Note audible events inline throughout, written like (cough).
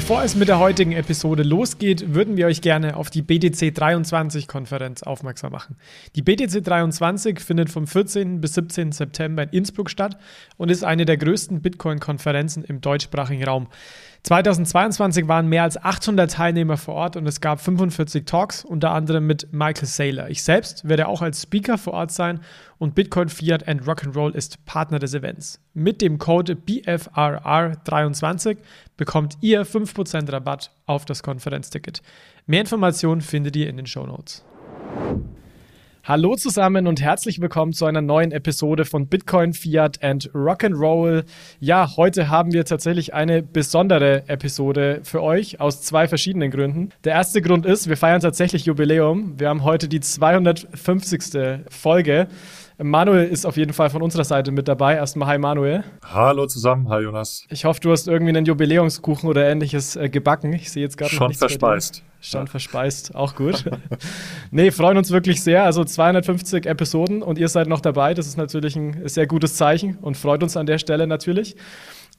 Bevor es mit der heutigen Episode losgeht, würden wir euch gerne auf die BTC 23 Konferenz aufmerksam machen. Die BTC 23 findet vom 14. bis 17. September in Innsbruck statt und ist eine der größten Bitcoin-Konferenzen im deutschsprachigen Raum. 2022 waren mehr als 800 Teilnehmer vor Ort und es gab 45 Talks, unter anderem mit Michael Saylor. Ich selbst werde auch als Speaker vor Ort sein und Bitcoin Fiat and Rock'n'Roll ist Partner des Events. Mit dem Code BFRR23 bekommt ihr 5% Rabatt auf das Konferenzticket. Mehr Informationen findet ihr in den Show Notes. Hallo zusammen und herzlich willkommen zu einer neuen Episode von Bitcoin, Fiat and Rock'n'Roll. Ja, heute haben wir tatsächlich eine besondere Episode für euch aus zwei verschiedenen Gründen. Der erste Grund ist, wir feiern tatsächlich Jubiläum. Wir haben heute die 250. Folge. Manuel ist auf jeden Fall von unserer Seite mit dabei. Erstmal hi Manuel. Hallo zusammen, hi Jonas. Ich hoffe, du hast irgendwie einen Jubiläumskuchen oder ähnliches äh, gebacken. Ich sehe jetzt gerade Schon verspeist. Schon verspeist, auch gut. (laughs) nee, freuen uns wirklich sehr. Also 250 Episoden und ihr seid noch dabei. Das ist natürlich ein sehr gutes Zeichen und freut uns an der Stelle natürlich.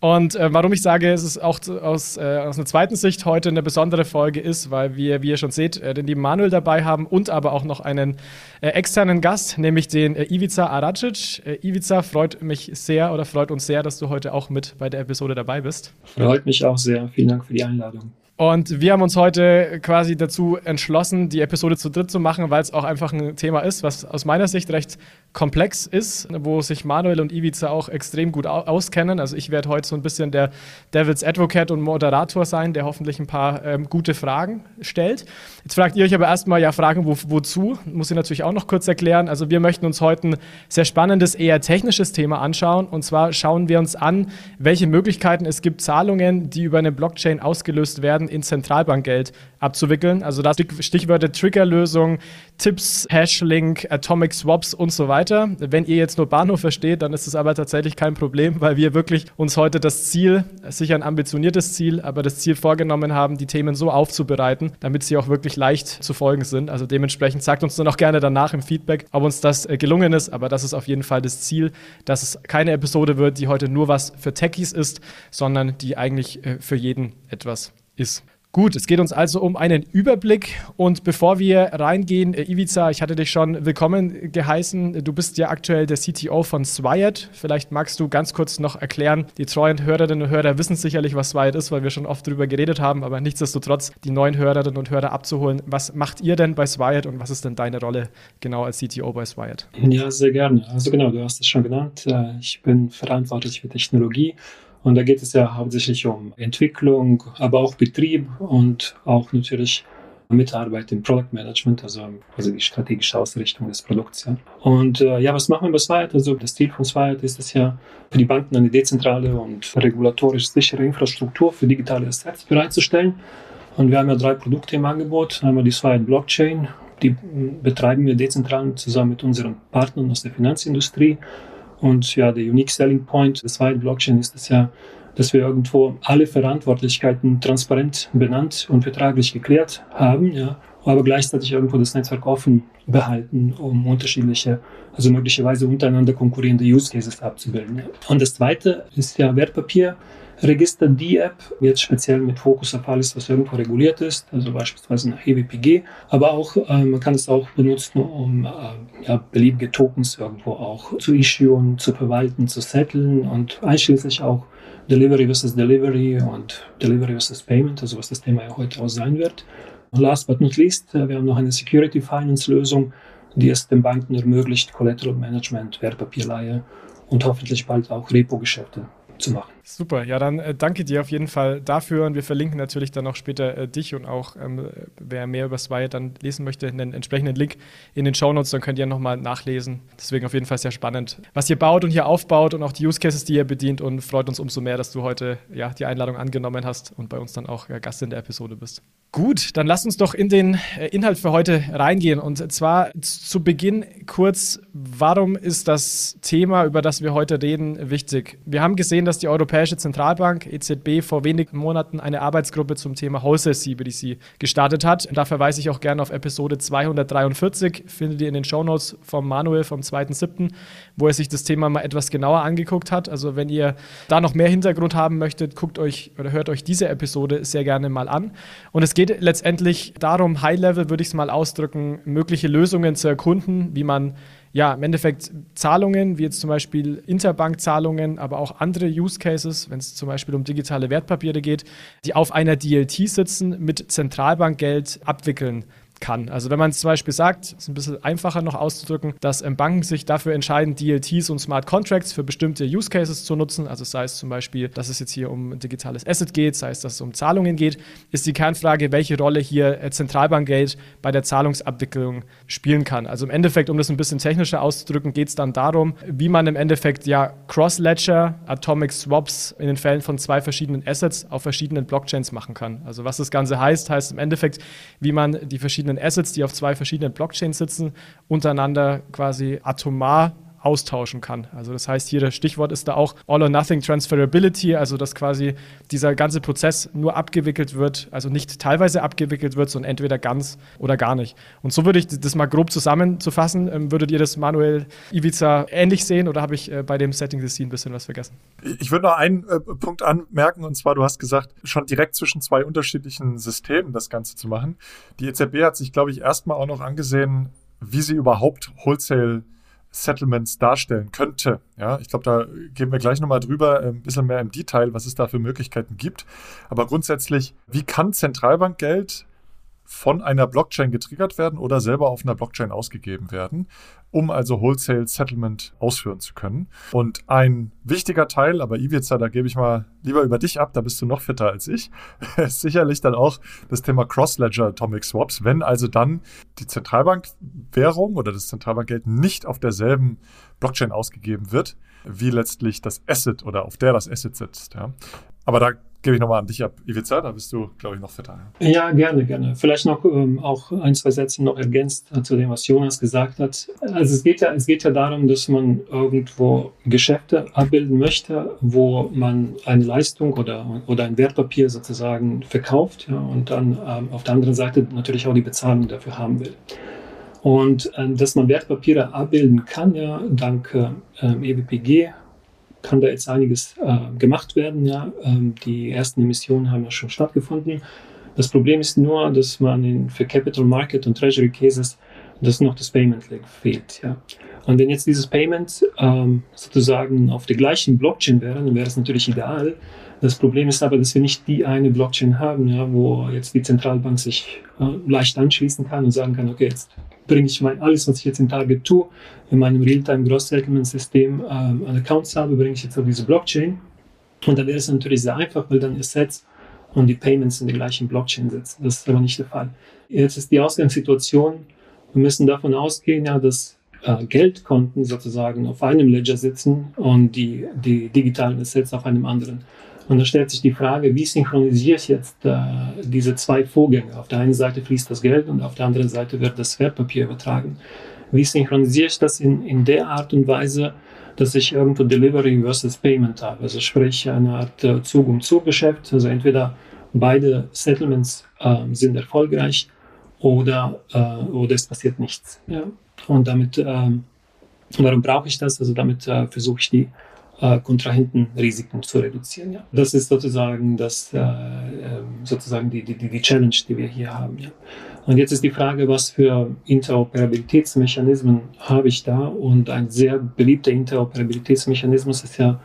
Und äh, warum ich sage, es ist auch aus, äh, aus einer zweiten Sicht heute eine besondere Folge ist, weil wir, wie ihr schon seht, äh, den lieben Manuel dabei haben und aber auch noch einen äh, externen Gast, nämlich den äh, Ivica Aracic. Äh, Ivica, freut mich sehr oder freut uns sehr, dass du heute auch mit bei der Episode dabei bist. Freut mich auch sehr. Vielen Dank für die Einladung. Und wir haben uns heute quasi dazu entschlossen, die Episode zu dritt zu machen, weil es auch einfach ein Thema ist, was aus meiner Sicht recht komplex ist, wo sich Manuel und Ivica auch extrem gut auskennen. Also ich werde heute so ein bisschen der Devil's Advocate und Moderator sein, der hoffentlich ein paar ähm, gute Fragen stellt. Jetzt fragt ihr euch aber erstmal, ja, Fragen wo, wozu? Muss ich natürlich auch noch kurz erklären. Also wir möchten uns heute ein sehr spannendes, eher technisches Thema anschauen. Und zwar schauen wir uns an, welche Möglichkeiten es gibt, Zahlungen, die über eine Blockchain ausgelöst werden, in Zentralbankgeld abzuwickeln. Also das Stichwörter Triggerlösung, Tipps, Hashlink, Atomic Swaps und so weiter. Wenn ihr jetzt nur Bahnhof versteht, dann ist es aber tatsächlich kein Problem, weil wir wirklich uns heute das Ziel, sicher ein ambitioniertes Ziel, aber das Ziel vorgenommen haben, die Themen so aufzubereiten, damit sie auch wirklich leicht zu folgen sind. Also dementsprechend sagt uns dann auch gerne danach im Feedback, ob uns das äh, gelungen ist, aber das ist auf jeden Fall das Ziel, dass es keine Episode wird, die heute nur was für Techies ist, sondern die eigentlich äh, für jeden etwas ist. Gut, es geht uns also um einen Überblick. Und bevor wir reingehen, äh, Ivica, ich hatte dich schon willkommen geheißen. Du bist ja aktuell der CTO von Swired. Vielleicht magst du ganz kurz noch erklären. Die treuen Hörerinnen und Hörer wissen sicherlich, was Swired ist, weil wir schon oft darüber geredet haben. Aber nichtsdestotrotz, die neuen Hörerinnen und Hörer abzuholen. Was macht ihr denn bei Swired und was ist denn deine Rolle genau als CTO bei Swired? Ja, sehr gerne. Also genau, du hast es schon genannt. Äh, ich bin verantwortlich für Technologie und da geht es ja hauptsächlich um Entwicklung, aber auch Betrieb und auch natürlich Mitarbeit im Product Management, also, also die strategische Ausrichtung des Produkts. Ja. Und äh, ja, was machen wir bei Swiat? Also das Ziel von Swiat ist es ja, für die Banken eine dezentrale und regulatorisch sichere Infrastruktur für digitale Assets bereitzustellen. Und wir haben ja drei Produkte im Angebot. Einmal die Swiat Blockchain, die betreiben wir dezentral zusammen mit unseren Partnern aus der Finanzindustrie. Und ja, der Unique Selling Point des zweiten Blockchain ist es ja, dass wir irgendwo alle Verantwortlichkeiten transparent benannt und vertraglich geklärt haben, ja, aber gleichzeitig irgendwo das Netzwerk offen behalten, um unterschiedliche, also möglicherweise untereinander konkurrierende Use Cases abzubilden. Und das zweite ist ja Wertpapier. Register die App, jetzt speziell mit Fokus auf alles, was irgendwo reguliert ist, also beispielsweise nach EWPG, aber auch, äh, man kann es auch benutzen, um äh, ja, beliebige Tokens irgendwo auch zu issuen, zu verwalten, zu setteln und einschließlich auch Delivery versus Delivery und Delivery versus Payment, also was das Thema ja heute auch sein wird. Last but not least, äh, wir haben noch eine Security Finance Lösung, die es den Banken ermöglicht, Collateral Management, Wertpapierleihe und hoffentlich bald auch Repo-Geschäfte zu machen. Super, ja, dann äh, danke dir auf jeden Fall dafür und wir verlinken natürlich dann auch später äh, dich und auch, ähm, wer mehr über Swire dann lesen möchte, einen entsprechenden Link in den Shownotes, dann könnt ihr nochmal nachlesen. Deswegen auf jeden Fall sehr spannend, was ihr baut und hier aufbaut und auch die Use Cases, die ihr bedient und freut uns umso mehr, dass du heute ja, die Einladung angenommen hast und bei uns dann auch ja, Gast in der Episode bist. Gut, dann lasst uns doch in den äh, Inhalt für heute reingehen. Und zwar zu Beginn kurz, warum ist das Thema, über das wir heute reden, wichtig? Wir haben gesehen, dass die Europäische Zentralbank EZB vor wenigen Monaten eine Arbeitsgruppe zum Thema CBDC gestartet hat. Und da verweise ich auch gerne auf Episode 243, findet ihr in den Shownotes vom Manuel vom 2.7., wo er sich das Thema mal etwas genauer angeguckt hat. Also wenn ihr da noch mehr Hintergrund haben möchtet, guckt euch oder hört euch diese Episode sehr gerne mal an. Und es geht geht letztendlich darum, High-Level würde ich es mal ausdrücken, mögliche Lösungen zu erkunden, wie man ja im Endeffekt Zahlungen, wie jetzt zum Beispiel Interbankzahlungen, aber auch andere Use Cases, wenn es zum Beispiel um digitale Wertpapiere geht, die auf einer DLT sitzen, mit Zentralbankgeld abwickeln kann. Also wenn man zum Beispiel sagt, ist ein bisschen einfacher noch auszudrücken, dass ähm, Banken sich dafür entscheiden, DLTs und Smart Contracts für bestimmte Use Cases zu nutzen, also sei es zum Beispiel, dass es jetzt hier um digitales Asset geht, sei es, dass es um Zahlungen geht, ist die Kernfrage, welche Rolle hier äh, Zentralbankgeld bei der Zahlungsabwicklung spielen kann. Also im Endeffekt, um das ein bisschen technischer auszudrücken, geht es dann darum, wie man im Endeffekt ja Cross-Ledger, Atomic Swaps in den Fällen von zwei verschiedenen Assets auf verschiedenen Blockchains machen kann. Also was das Ganze heißt, heißt im Endeffekt, wie man die verschiedenen verschiedenen Assets, die auf zwei verschiedenen Blockchains sitzen, untereinander quasi atomar austauschen kann. Also das heißt, hier das Stichwort ist da auch All or Nothing Transferability, also dass quasi dieser ganze Prozess nur abgewickelt wird, also nicht teilweise abgewickelt wird, sondern entweder ganz oder gar nicht. Und so würde ich das mal grob zusammenzufassen. Ähm, würdet ihr das Manuel Ivica ähnlich sehen oder habe ich äh, bei dem Setting the Scene ein bisschen was vergessen? Ich würde noch einen äh, Punkt anmerken und zwar, du hast gesagt, schon direkt zwischen zwei unterschiedlichen Systemen das Ganze zu machen. Die EZB hat sich, glaube ich, erstmal auch noch angesehen, wie sie überhaupt Wholesale Settlements darstellen könnte. Ja, ich glaube, da gehen wir gleich nochmal drüber, äh, ein bisschen mehr im Detail, was es da für Möglichkeiten gibt. Aber grundsätzlich, wie kann Zentralbankgeld von einer Blockchain getriggert werden oder selber auf einer Blockchain ausgegeben werden, um also Wholesale Settlement ausführen zu können. Und ein wichtiger Teil, aber Ivica, da gebe ich mal lieber über dich ab, da bist du noch fitter als ich, (laughs) ist sicherlich dann auch das Thema Cross-Ledger Atomic Swaps, wenn also dann die Zentralbankwährung oder das Zentralbankgeld nicht auf derselben Blockchain ausgegeben wird, wie letztlich das Asset oder auf der das Asset sitzt. Ja. Aber da gebe ich nochmal an dich ab. Ivica, da bist du, glaube ich, noch fitter. Ja, gerne, gerne. Vielleicht noch ähm, auch ein, zwei Sätze noch ergänzt zu dem, was Jonas gesagt hat. Also es geht ja, es geht ja darum, dass man irgendwo Geschäfte abbilden möchte, wo man eine Leistung oder, oder ein Wertpapier sozusagen verkauft ja, und dann ähm, auf der anderen Seite natürlich auch die Bezahlung dafür haben will. Und äh, dass man Wertpapiere abbilden kann, ja, dank äh, EWPG, kann da jetzt einiges äh, gemacht werden. Ja. Ähm, die ersten Emissionen haben ja schon stattgefunden. Das Problem ist nur, dass man in, für Capital Market und Treasury Cases dass noch das Payment fehlt. Ja. Und wenn jetzt dieses Payment ähm, sozusagen auf der gleichen Blockchain wäre, dann wäre es natürlich ideal. Das Problem ist aber, dass wir nicht die eine Blockchain haben, ja, wo jetzt die Zentralbank sich äh, leicht anschließen kann und sagen kann, okay, jetzt bringe ich mein, alles, was ich jetzt im Target tue, in meinem Realtime Gross Settlement System ähm, an Accounts habe, bringe ich jetzt auf diese Blockchain. Und da wäre es natürlich sehr einfach, weil dann Assets und die Payments in der gleichen Blockchain sitzen. Das ist aber nicht der Fall. Jetzt ist die Ausgangssituation, wir müssen davon ausgehen, ja, dass äh, Geldkonten sozusagen auf einem Ledger sitzen und die, die digitalen Assets auf einem anderen. Und da stellt sich die Frage, wie synchronisiere ich jetzt äh, diese zwei Vorgänge? Auf der einen Seite fließt das Geld und auf der anderen Seite wird das Wertpapier übertragen. Wie synchronisiere ich das in, in der Art und Weise, dass ich irgendwo Delivery versus Payment habe? Also sprich eine Art äh, Zug-um-Zug-Geschäft. Also entweder beide Settlements äh, sind erfolgreich oder, äh, oder es passiert nichts. Ja? Und damit, ähm, warum brauche ich das? Also damit äh, versuche ich die äh, Kontrahentenrisiken zu reduzieren. Ja. Das ist sozusagen, das, äh, ähm, sozusagen die, die, die Challenge, die wir hier haben. Ja. Und jetzt ist die Frage, was für Interoperabilitätsmechanismen habe ich da? Und ein sehr beliebter Interoperabilitätsmechanismus ist ja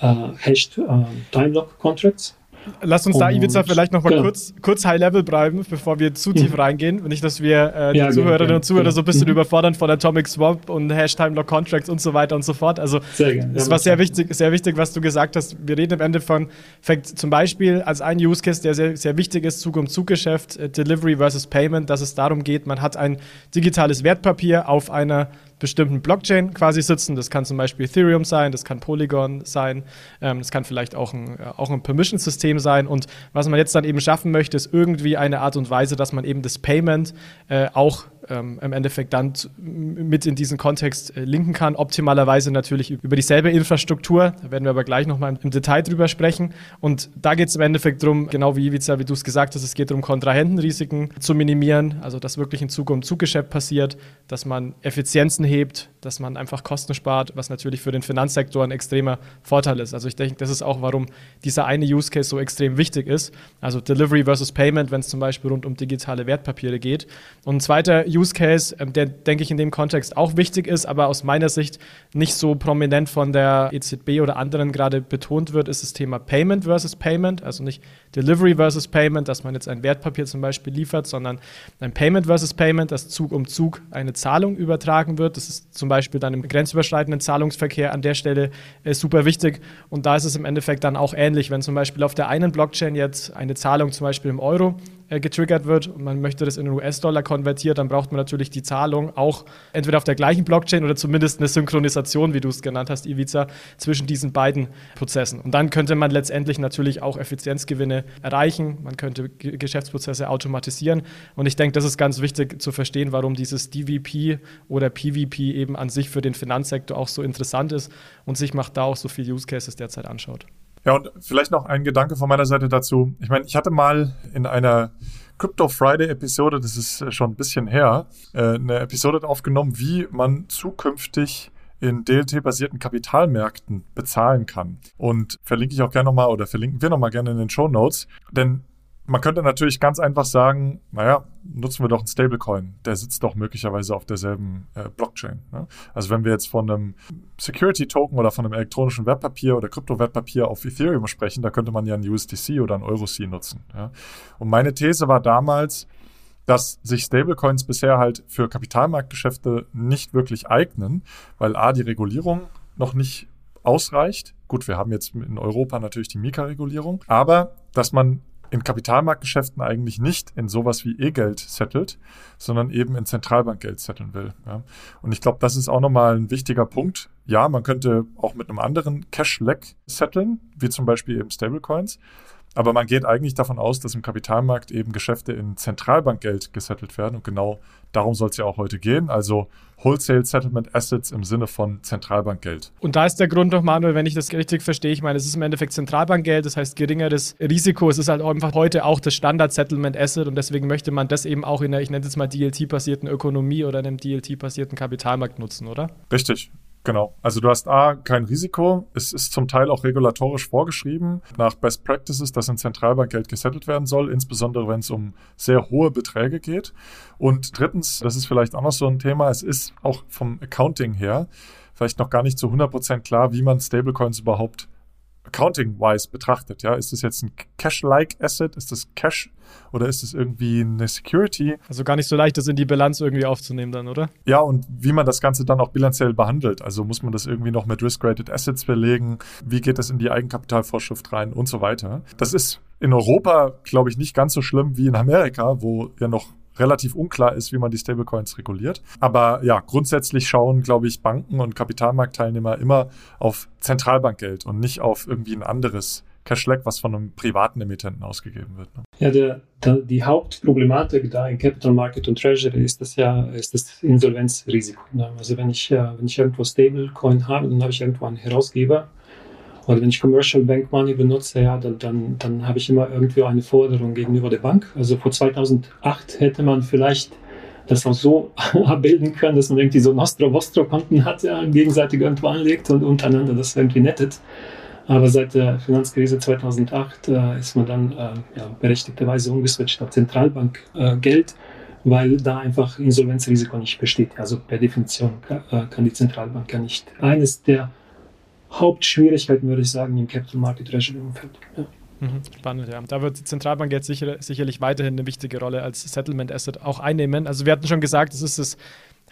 äh, Hashed äh, Time Lock Contracts. Lass uns da, Ivica, vielleicht noch mal genau. kurz, kurz High-Level bleiben, bevor wir zu tief mhm. reingehen. Nicht, dass wir äh, die ja, Zuhörerinnen genau, und Zuhörer genau. so ein bisschen mhm. überfordern von Atomic Swap und Hashtime Lock Contracts und so weiter und so fort. Also, es war sehr wichtig, sehr wichtig, was du gesagt hast. Wir reden am Ende von, zum Beispiel als ein Use Case, der sehr, sehr wichtig ist, Zug-um-Zug-Geschäft, äh, Delivery versus Payment, dass es darum geht, man hat ein digitales Wertpapier auf einer bestimmten Blockchain quasi sitzen. Das kann zum Beispiel Ethereum sein, das kann Polygon sein, ähm, das kann vielleicht auch ein, äh, auch ein Permission-System System sein. Und was man jetzt dann eben schaffen möchte, ist irgendwie eine Art und Weise, dass man eben das Payment äh, auch ähm, im Endeffekt dann mit in diesen Kontext äh, linken kann. Optimalerweise natürlich über dieselbe Infrastruktur. Da werden wir aber gleich nochmal im, Detail drüber sprechen. Und da geht es im Endeffekt darum, genau wie Ivica, wie du es gesagt hast, es geht darum, Kontrahentenrisiken zu minimieren, also dass wirklich ein Zug um Zuggeschäft passiert, dass man Effizienzen hebt, dass man einfach Kosten spart, was natürlich für den Finanzsektor ein extremer Vorteil ist. Also ich denke, das ist auch, warum dieser eine Use Case so extrem wichtig ist. Also Delivery versus Payment, wenn es zum Beispiel rund um digitale Wertpapiere geht. Und ein zweiter Use Case, ähm, der denke ich in dem Kontext auch wichtig ist, aber aus meiner Sicht nicht so prominent von der EZB oder anderen gerade betont wird, ist das Thema Payment versus Payment. Also nicht Delivery versus Payment, dass man jetzt ein Wertpapier zum Beispiel liefert, sondern ein Payment versus Payment, dass Zug um Zug eine Zahlung übertragen wird. Das ist zum Beispiel dann im grenzüberschreitenden Zahlungsverkehr an der Stelle äh, super wichtig. Und da ist es im Endeffekt dann auch ähnlich, wenn zum Beispiel auf der einen Blockchain jetzt eine Zahlung zum Beispiel im Euro getriggert wird und man möchte das in US-Dollar konvertieren, dann braucht man natürlich die Zahlung auch entweder auf der gleichen Blockchain oder zumindest eine Synchronisation, wie du es genannt hast, Ivica, zwischen diesen beiden Prozessen. Und dann könnte man letztendlich natürlich auch Effizienzgewinne erreichen. Man könnte G Geschäftsprozesse automatisieren. Und ich denke, das ist ganz wichtig zu verstehen, warum dieses DVP oder PVP eben an sich für den Finanzsektor auch so interessant ist und sich macht da auch so viele Use Cases derzeit anschaut. Ja, und vielleicht noch ein Gedanke von meiner Seite dazu. Ich meine, ich hatte mal in einer Crypto Friday Episode, das ist äh, schon ein bisschen her, äh, eine Episode aufgenommen, wie man zukünftig in DLT-basierten Kapitalmärkten bezahlen kann. Und verlinke ich auch gerne nochmal oder verlinken wir nochmal gerne in den Show Notes. Denn man könnte natürlich ganz einfach sagen, naja, nutzen wir doch einen Stablecoin. Der sitzt doch möglicherweise auf derselben äh, Blockchain. Ne? Also wenn wir jetzt von einem Security-Token oder von einem elektronischen Wertpapier oder Kryptowertpapier auf Ethereum sprechen, da könnte man ja einen USDC oder einen EuroC nutzen. Ja? Und meine These war damals, dass sich Stablecoins bisher halt für Kapitalmarktgeschäfte nicht wirklich eignen, weil A, die Regulierung noch nicht ausreicht. Gut, wir haben jetzt in Europa natürlich die Mika-Regulierung, aber dass man in Kapitalmarktgeschäften eigentlich nicht in sowas wie E-Geld settelt, sondern eben in Zentralbankgeld setteln will. Ja. Und ich glaube, das ist auch nochmal ein wichtiger Punkt. Ja, man könnte auch mit einem anderen Cash-Leg setteln, wie zum Beispiel eben Stablecoins. Aber man geht eigentlich davon aus, dass im Kapitalmarkt eben Geschäfte in Zentralbankgeld gesettelt werden. Und genau darum soll es ja auch heute gehen. Also Wholesale Settlement Assets im Sinne von Zentralbankgeld. Und da ist der Grund noch, Manuel, wenn ich das richtig verstehe, ich meine, es ist im Endeffekt Zentralbankgeld, das heißt geringeres Risiko. Es ist halt einfach heute auch das Standard Settlement Asset und deswegen möchte man das eben auch in der, ich nenne es mal DLT-basierten Ökonomie oder einem DLT-basierten Kapitalmarkt nutzen, oder? Richtig. Genau. Also du hast A, kein Risiko. Es ist zum Teil auch regulatorisch vorgeschrieben nach Best Practices, dass in Zentralbankgeld gesettelt werden soll, insbesondere wenn es um sehr hohe Beträge geht. Und drittens, das ist vielleicht auch noch so ein Thema, es ist auch vom Accounting her vielleicht noch gar nicht zu 100% klar, wie man Stablecoins überhaupt accounting-wise betrachtet. Ja, ist das jetzt ein Cash-like Asset? Ist das Cash oder ist es irgendwie eine Security? Also gar nicht so leicht, das in die Bilanz irgendwie aufzunehmen dann, oder? Ja, und wie man das Ganze dann auch bilanziell behandelt. Also muss man das irgendwie noch mit Risk-Rated Assets belegen? Wie geht das in die Eigenkapitalvorschrift rein und so weiter? Das ist in Europa, glaube ich, nicht ganz so schlimm wie in Amerika, wo ja noch relativ unklar ist, wie man die Stablecoins reguliert. Aber ja, grundsätzlich schauen, glaube ich, Banken und Kapitalmarktteilnehmer immer auf Zentralbankgeld und nicht auf irgendwie ein anderes Cashlack, was von einem privaten Emittenten ausgegeben wird. Ne? Ja, der, der, die Hauptproblematik da in Capital Market und Treasury ist das ja ist das Insolvenzrisiko. Ne? Also wenn ich, wenn ich irgendwo Stablecoin habe, dann habe ich irgendwo einen Herausgeber oder wenn ich Commercial Bank Money benutze, ja, dann, dann, dann habe ich immer irgendwie eine Forderung gegenüber der Bank. Also vor 2008 hätte man vielleicht das auch so (laughs) abbilden können, dass man irgendwie so Nostro-Vostro-Konten hat, ja, gegenseitig irgendwo anlegt und untereinander das irgendwie nettet. Aber seit der Finanzkrise 2008 äh, ist man dann äh, ja, berechtigterweise umgeswitcht auf Zentralbankgeld, äh, weil da einfach Insolvenzrisiko nicht besteht. Also per Definition äh, kann die Zentralbank ja nicht eines der Hauptschwierigkeiten, würde ich sagen, im Capital Market Treasury Umfeld. Ja. Mhm, spannend, ja. Da wird die Zentralbank jetzt sicher, sicherlich weiterhin eine wichtige Rolle als Settlement Asset auch einnehmen. Also wir hatten schon gesagt, es ist das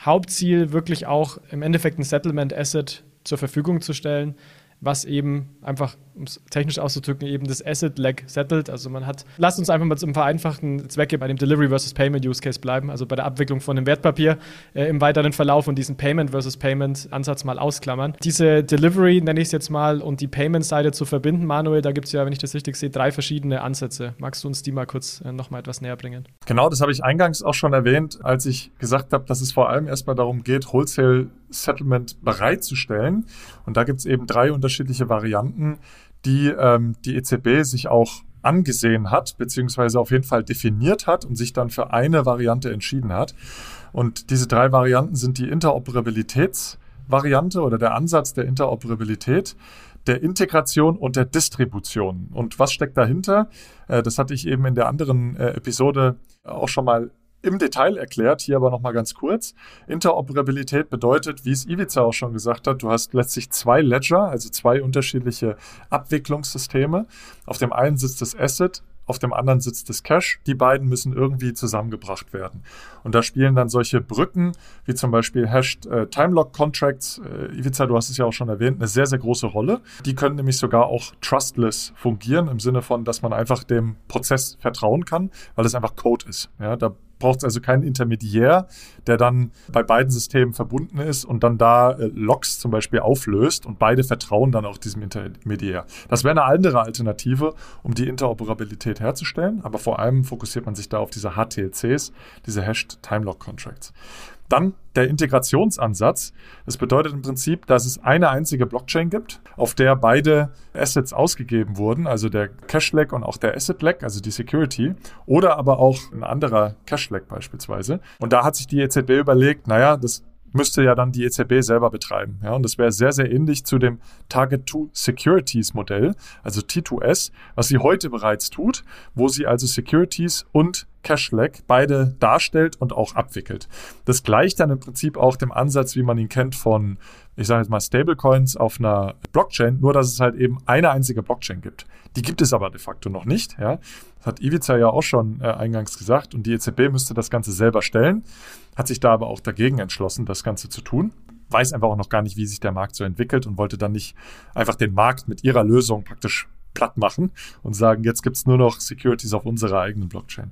Hauptziel, wirklich auch im Endeffekt ein Settlement Asset zur Verfügung zu stellen, was eben einfach, um es technisch auszudrücken, eben das Asset-Lag settelt. Also man hat, lasst uns einfach mal zum vereinfachten Zwecke bei dem Delivery versus Payment Use Case bleiben, also bei der Abwicklung von einem Wertpapier äh, im weiteren Verlauf und diesen Payment versus Payment Ansatz mal ausklammern. Diese Delivery, nenne ich es jetzt mal, und die Payment-Seite zu verbinden, Manuel, da gibt es ja, wenn ich das richtig sehe, drei verschiedene Ansätze. Magst du uns die mal kurz äh, nochmal etwas näher bringen? Genau, das habe ich eingangs auch schon erwähnt, als ich gesagt habe, dass es vor allem erstmal darum geht, Wholesale Settlement bereitzustellen. Und da gibt es eben drei unterschiedliche Varianten, die ähm, die EZB sich auch angesehen hat, beziehungsweise auf jeden Fall definiert hat und sich dann für eine Variante entschieden hat. Und diese drei Varianten sind die Interoperabilitätsvariante oder der Ansatz der Interoperabilität, der Integration und der Distribution. Und was steckt dahinter? Äh, das hatte ich eben in der anderen äh, Episode auch schon mal im Detail erklärt, hier aber nochmal ganz kurz. Interoperabilität bedeutet, wie es Ivica auch schon gesagt hat, du hast letztlich zwei Ledger, also zwei unterschiedliche Abwicklungssysteme. Auf dem einen sitzt das Asset, auf dem anderen sitzt das Cache. Die beiden müssen irgendwie zusammengebracht werden. Und da spielen dann solche Brücken, wie zum Beispiel Hashed äh, Timelock Contracts, äh, Ivica, du hast es ja auch schon erwähnt, eine sehr, sehr große Rolle. Die können nämlich sogar auch trustless fungieren, im Sinne von, dass man einfach dem Prozess vertrauen kann, weil es einfach Code ist. Ja, da braucht es also keinen Intermediär, der dann bei beiden Systemen verbunden ist und dann da äh, Logs zum Beispiel auflöst und beide vertrauen dann auch diesem Intermediär. Das wäre eine andere Alternative, um die Interoperabilität herzustellen, aber vor allem fokussiert man sich da auf diese HTLCs, diese Hashed Time Lock Contracts. Dann der Integrationsansatz. Das bedeutet im Prinzip, dass es eine einzige Blockchain gibt, auf der beide Assets ausgegeben wurden, also der Cash-Lag und auch der Asset-Lag, also die Security, oder aber auch ein anderer Cash-Lag beispielsweise. Und da hat sich die EZB überlegt, naja, das müsste ja dann die EZB selber betreiben. Ja, und das wäre sehr, sehr ähnlich zu dem Target 2 Securities Modell, also T2S, was sie heute bereits tut, wo sie also Securities und Cash-Lag beide darstellt und auch abwickelt. Das gleicht dann im Prinzip auch dem Ansatz, wie man ihn kennt von, ich sage jetzt mal, Stablecoins auf einer Blockchain, nur dass es halt eben eine einzige Blockchain gibt. Die gibt es aber de facto noch nicht. Ja? Das hat Ivica ja auch schon äh, eingangs gesagt und die EZB müsste das Ganze selber stellen, hat sich da aber auch dagegen entschlossen, das Ganze zu tun weiß einfach auch noch gar nicht, wie sich der Markt so entwickelt und wollte dann nicht einfach den Markt mit ihrer Lösung praktisch platt machen und sagen, jetzt gibt es nur noch Securities auf unserer eigenen Blockchain.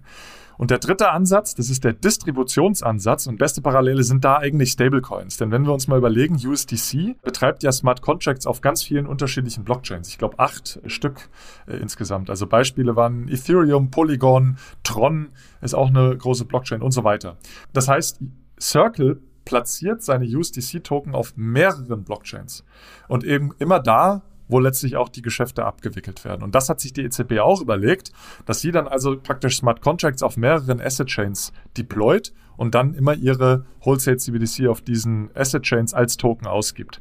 Und der dritte Ansatz, das ist der Distributionsansatz und beste Parallele sind da eigentlich Stablecoins. Denn wenn wir uns mal überlegen, USDC betreibt ja Smart Contracts auf ganz vielen unterschiedlichen Blockchains. Ich glaube acht Stück äh, insgesamt. Also Beispiele waren Ethereum, Polygon, Tron ist auch eine große Blockchain und so weiter. Das heißt, Circle platziert seine USDC-Token auf mehreren Blockchains und eben immer da, wo letztlich auch die Geschäfte abgewickelt werden. Und das hat sich die EZB auch überlegt, dass sie dann also praktisch Smart Contracts auf mehreren Asset Chains deployt und dann immer ihre Wholesale CBDC auf diesen Asset Chains als Token ausgibt.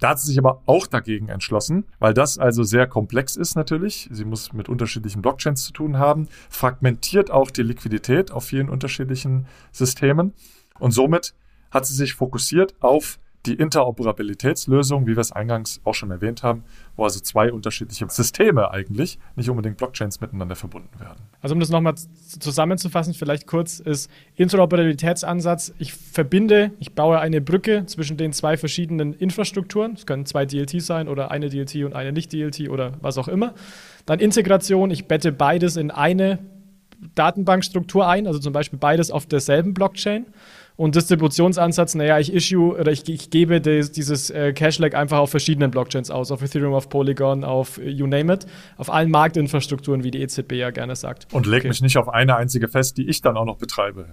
Da hat sie sich aber auch dagegen entschlossen, weil das also sehr komplex ist natürlich. Sie muss mit unterschiedlichen Blockchains zu tun haben, fragmentiert auch die Liquidität auf vielen unterschiedlichen Systemen und somit hat sie sich fokussiert auf die Interoperabilitätslösung, wie wir es eingangs auch schon erwähnt haben, wo also zwei unterschiedliche Systeme eigentlich, nicht unbedingt Blockchains miteinander verbunden werden. Also um das nochmal zusammenzufassen, vielleicht kurz, ist Interoperabilitätsansatz, ich verbinde, ich baue eine Brücke zwischen den zwei verschiedenen Infrastrukturen, es können zwei DLT sein oder eine DLT und eine nicht-DLT oder was auch immer. Dann Integration, ich bette beides in eine Datenbankstruktur ein, also zum Beispiel beides auf derselben Blockchain. Und Distributionsansatz, naja, ich issue oder ich, ich gebe des, dieses äh, Cash-Lag einfach auf verschiedenen Blockchains aus, auf Ethereum, auf Polygon, auf äh, you name it, auf allen Marktinfrastrukturen, wie die EZB ja gerne sagt. Und leg okay. mich nicht auf eine einzige fest, die ich dann auch noch betreibe.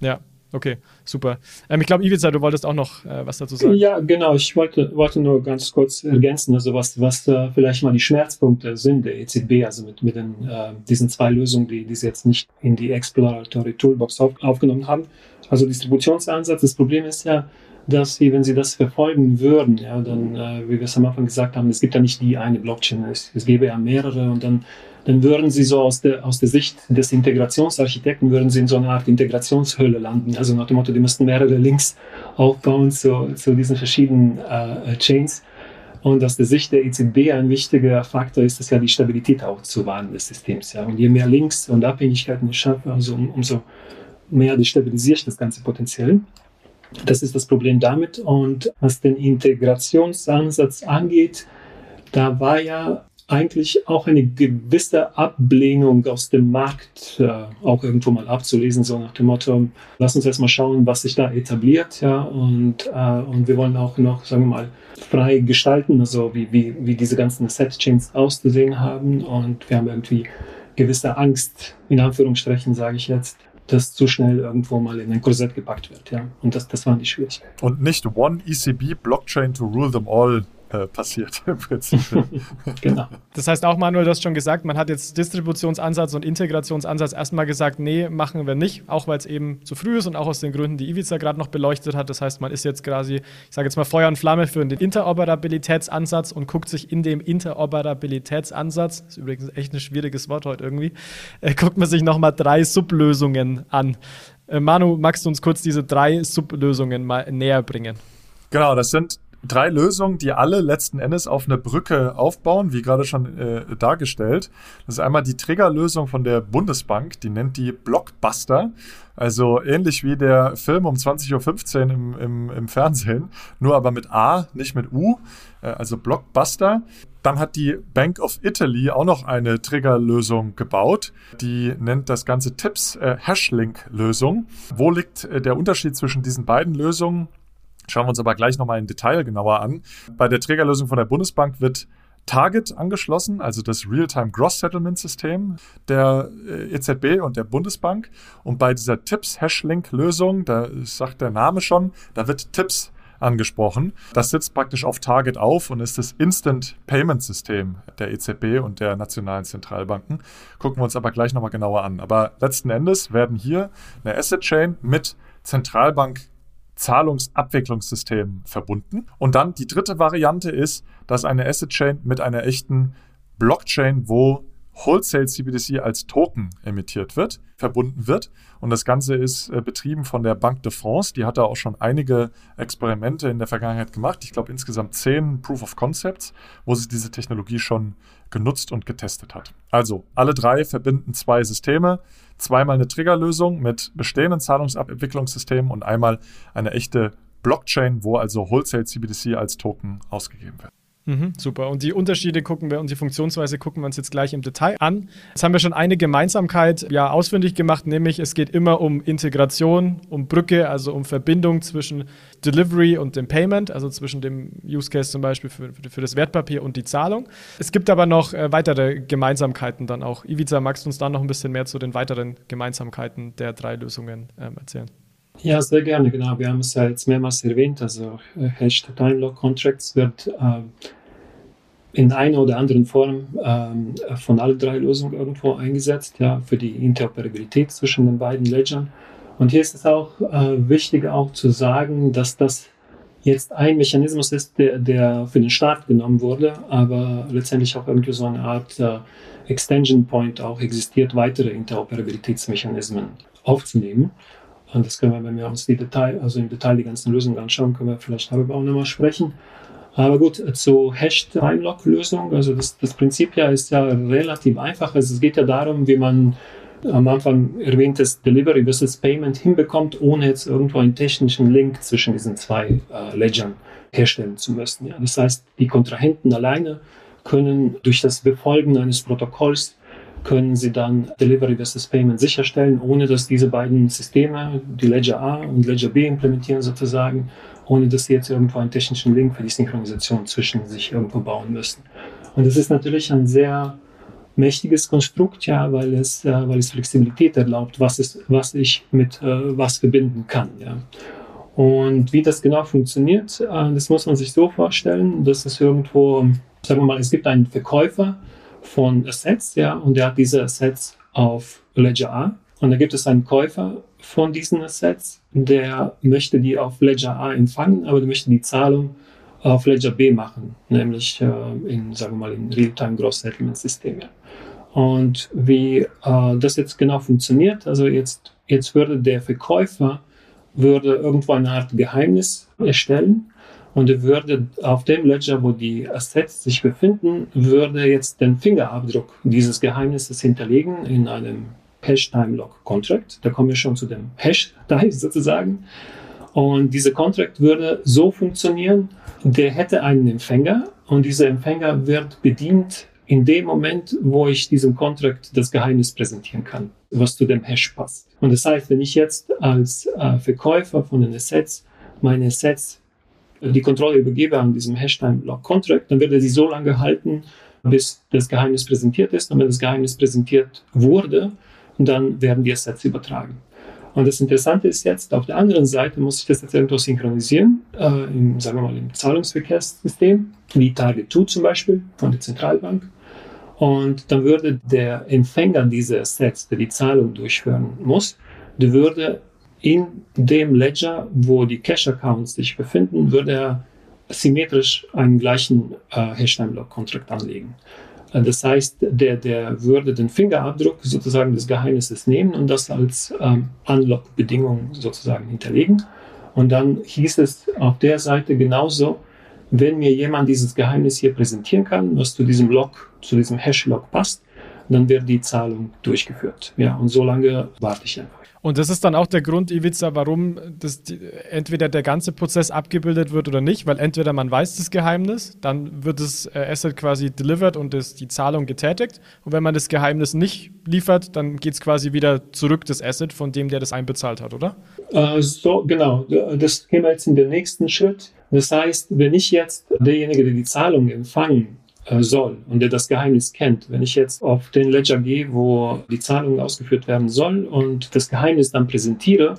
Ja, ja okay, super. Ähm, ich glaube, Ivica, du wolltest auch noch äh, was dazu sagen. Ja, genau, ich wollte, wollte nur ganz kurz ergänzen, also was, was äh, vielleicht mal die Schmerzpunkte sind der EZB, also mit, mit den, äh, diesen zwei Lösungen, die, die sie jetzt nicht in die Exploratory Toolbox auf, aufgenommen haben also Distributionsansatz. Das Problem ist ja, dass sie, wenn sie das verfolgen würden, ja, dann, äh, wie wir es am Anfang gesagt haben, es gibt ja nicht die eine Blockchain, es, es gäbe ja mehrere und dann, dann würden sie so aus der, aus der Sicht des Integrationsarchitekten, würden sie in so einer Art Integrationshölle landen. Also nach dem Motto, die müssten mehrere Links aufbauen zu, zu diesen verschiedenen äh, Chains. Und aus der Sicht der EZB ein wichtiger Faktor ist es ja die Stabilität auch zu wahren des Systems. Ja. Und je mehr Links und Abhängigkeiten ich schaffe, also um, umso mehr destabilisiere ich das Ganze potenziell. Das ist das Problem damit. Und was den Integrationsansatz angeht, da war ja eigentlich auch eine gewisse Ablehnung aus dem Markt äh, auch irgendwo mal abzulesen, so nach dem Motto, lass uns erstmal schauen, was sich da etabliert, ja, und, äh, und wir wollen auch noch, sagen wir mal, frei gestalten, also wie, wie, wie diese ganzen Set-Chains auszusehen haben. Und wir haben irgendwie gewisse Angst, in Anführungsstrichen sage ich jetzt, dass zu schnell irgendwo mal in ein Korsett gepackt wird, ja, und das, das waren die Schwierigkeiten. Und nicht One ECB Blockchain to rule them all äh, passiert im Prinzip. (laughs) genau. Das heißt auch, Manuel, du hast schon gesagt, man hat jetzt Distributionsansatz und Integrationsansatz erstmal gesagt, nee, machen wir nicht, auch weil es eben zu früh ist und auch aus den Gründen, die Ivica gerade noch beleuchtet hat. Das heißt, man ist jetzt quasi, ich sage jetzt mal Feuer und Flamme für den Interoperabilitätsansatz und guckt sich in dem Interoperabilitätsansatz, das ist übrigens echt ein schwieriges Wort heute irgendwie, äh, guckt man sich nochmal drei Sublösungen an. Äh, Manu, magst du uns kurz diese drei Sublösungen mal näher bringen? Genau, das sind drei Lösungen, die alle letzten Endes auf eine Brücke aufbauen, wie gerade schon äh, dargestellt. Das ist einmal die Triggerlösung von der Bundesbank, die nennt die Blockbuster. Also ähnlich wie der Film um 20.15 Uhr im, im, im Fernsehen, nur aber mit A, nicht mit U, äh, also Blockbuster. Dann hat die Bank of Italy auch noch eine Triggerlösung gebaut. Die nennt das Ganze Tipps äh, Hashlink-Lösung. Wo liegt äh, der Unterschied zwischen diesen beiden Lösungen? Schauen wir uns aber gleich nochmal im Detail genauer an. Bei der Trägerlösung von der Bundesbank wird Target angeschlossen, also das Real-Time Gross Settlement System der äh, EZB und der Bundesbank. Und bei dieser Tips-Hashlink-Lösung, da sagt der Name schon, da wird Tips angesprochen. Das sitzt praktisch auf Target auf und ist das Instant Payment System der EZB und der nationalen Zentralbanken. Gucken wir uns aber gleich nochmal genauer an. Aber letzten Endes werden hier eine Asset Chain mit Zentralbank Zahlungsabwicklungssystem verbunden. Und dann die dritte Variante ist, dass eine Asset Chain mit einer echten Blockchain, wo Wholesale CBDC als Token emittiert wird, verbunden wird. Und das Ganze ist äh, betrieben von der Banque de France. Die hat da auch schon einige Experimente in der Vergangenheit gemacht. Ich glaube insgesamt zehn Proof of Concepts, wo sie diese Technologie schon genutzt und getestet hat. Also alle drei verbinden zwei Systeme. Zweimal eine Triggerlösung mit bestehenden Zahlungsabwicklungssystemen und einmal eine echte Blockchain, wo also Wholesale CBDC als Token ausgegeben wird. Mhm, super. Und die Unterschiede gucken wir und die Funktionsweise gucken wir uns jetzt gleich im Detail an. Jetzt haben wir schon eine Gemeinsamkeit ja ausfindig gemacht, nämlich es geht immer um Integration, um Brücke, also um Verbindung zwischen Delivery und dem Payment, also zwischen dem Use Case zum Beispiel für, für das Wertpapier und die Zahlung. Es gibt aber noch äh, weitere Gemeinsamkeiten dann auch. Ivica, magst du uns da noch ein bisschen mehr zu den weiteren Gemeinsamkeiten der drei Lösungen ähm, erzählen? Ja, sehr gerne, genau. Wir haben es ja jetzt mehrmals erwähnt. Also äh, Hashed Time Lock Contracts wird äh, in einer oder anderen Form äh, von allen drei Lösungen irgendwo eingesetzt, ja, für die Interoperabilität zwischen den beiden Ledgern. Und hier ist es auch äh, wichtig auch zu sagen, dass das jetzt ein Mechanismus ist, der, der für den Start genommen wurde, aber letztendlich auch irgendwie so eine Art äh, Extension Point auch existiert, weitere Interoperabilitätsmechanismen aufzunehmen. Und das können wir, wenn wir uns die Detail, also im Detail die ganzen Lösungen anschauen, können wir vielleicht darüber auch nochmal sprechen. Aber gut, zur Hash-Time-Lock-Lösung, also das, das Prinzip ja ist ja relativ einfach. Also es geht ja darum, wie man am Anfang erwähntes Delivery versus Payment hinbekommt, ohne jetzt irgendwo einen technischen Link zwischen diesen zwei äh, Ledgern herstellen zu müssen. Ja. Das heißt, die Kontrahenten alleine können durch das Befolgen eines Protokolls können Sie dann Delivery versus Payment sicherstellen, ohne dass diese beiden Systeme, die Ledger A und Ledger B implementieren sozusagen, ohne dass Sie jetzt irgendwo einen technischen Link für die Synchronisation zwischen sich irgendwo bauen müssen. Und das ist natürlich ein sehr mächtiges Konstrukt, ja, weil es, äh, weil es Flexibilität erlaubt, was, ist, was ich mit äh, was verbinden kann. Ja. Und wie das genau funktioniert, äh, das muss man sich so vorstellen, dass es irgendwo, sagen wir mal, es gibt einen Verkäufer, von Assets, ja, und der hat diese Assets auf Ledger A. Und da gibt es einen Käufer von diesen Assets, der möchte die auf Ledger A empfangen, aber der möchte die Zahlung auf Ledger B machen, nämlich äh, in, sagen wir mal, in Real-Time Gross Settlement System. Ja. Und wie äh, das jetzt genau funktioniert, also jetzt, jetzt würde der Verkäufer würde irgendwo eine Art Geheimnis erstellen und würde auf dem Ledger, wo die Assets sich befinden, würde jetzt den Fingerabdruck dieses Geheimnisses hinterlegen in einem Hash-Time-Lock-Contract. Da kommen wir schon zu dem Hash-Type (laughs) sozusagen. Und dieser Contract würde so funktionieren, der hätte einen Empfänger und dieser Empfänger wird bedient in dem Moment, wo ich diesem Contract das Geheimnis präsentieren kann, was zu dem Hash passt. Und das heißt, wenn ich jetzt als äh, Verkäufer von den Assets meine Assets die Kontrolle übergebe an diesem Hash-Time-Lock-Contract, dann wird er sie so lange halten, bis das Geheimnis präsentiert ist. Und wenn das Geheimnis präsentiert wurde, dann werden die Assets übertragen. Und das Interessante ist jetzt, auf der anderen Seite muss ich das jetzt irgendwo synchronisieren, äh, im, sagen wir mal, im Zahlungsverkehrssystem, wie Target 2 zum Beispiel von der Zentralbank. Und dann würde der Empfänger dieser Assets, der die Zahlung durchführen muss, der würde in dem Ledger, wo die Cash-Accounts sich befinden, würde er symmetrisch einen gleichen äh, Hash-Time-Lock-Contract anlegen. Äh, das heißt, der, der würde den Fingerabdruck sozusagen des Geheimnisses nehmen und das als ähm, Unlock-Bedingung sozusagen hinterlegen. Und dann hieß es auf der Seite genauso, wenn mir jemand dieses Geheimnis hier präsentieren kann, was zu diesem Lock, zu diesem Hash-Lock passt, dann wird die Zahlung durchgeführt. Ja, und so lange warte ich einfach. Und das ist dann auch der Grund, Ivica, warum das, die, entweder der ganze Prozess abgebildet wird oder nicht, weil entweder man weiß das Geheimnis, dann wird das äh, Asset quasi delivered und das, die Zahlung getätigt. Und wenn man das Geheimnis nicht liefert, dann geht es quasi wieder zurück, das Asset, von dem der das einbezahlt hat, oder? Äh, so, genau. Das gehen wir jetzt in den nächsten Schritt. Das heißt, wenn ich jetzt derjenige, der die Zahlung empfangen soll und der das Geheimnis kennt. Wenn ich jetzt auf den Ledger gehe, wo die Zahlung ausgeführt werden soll und das Geheimnis dann präsentiere,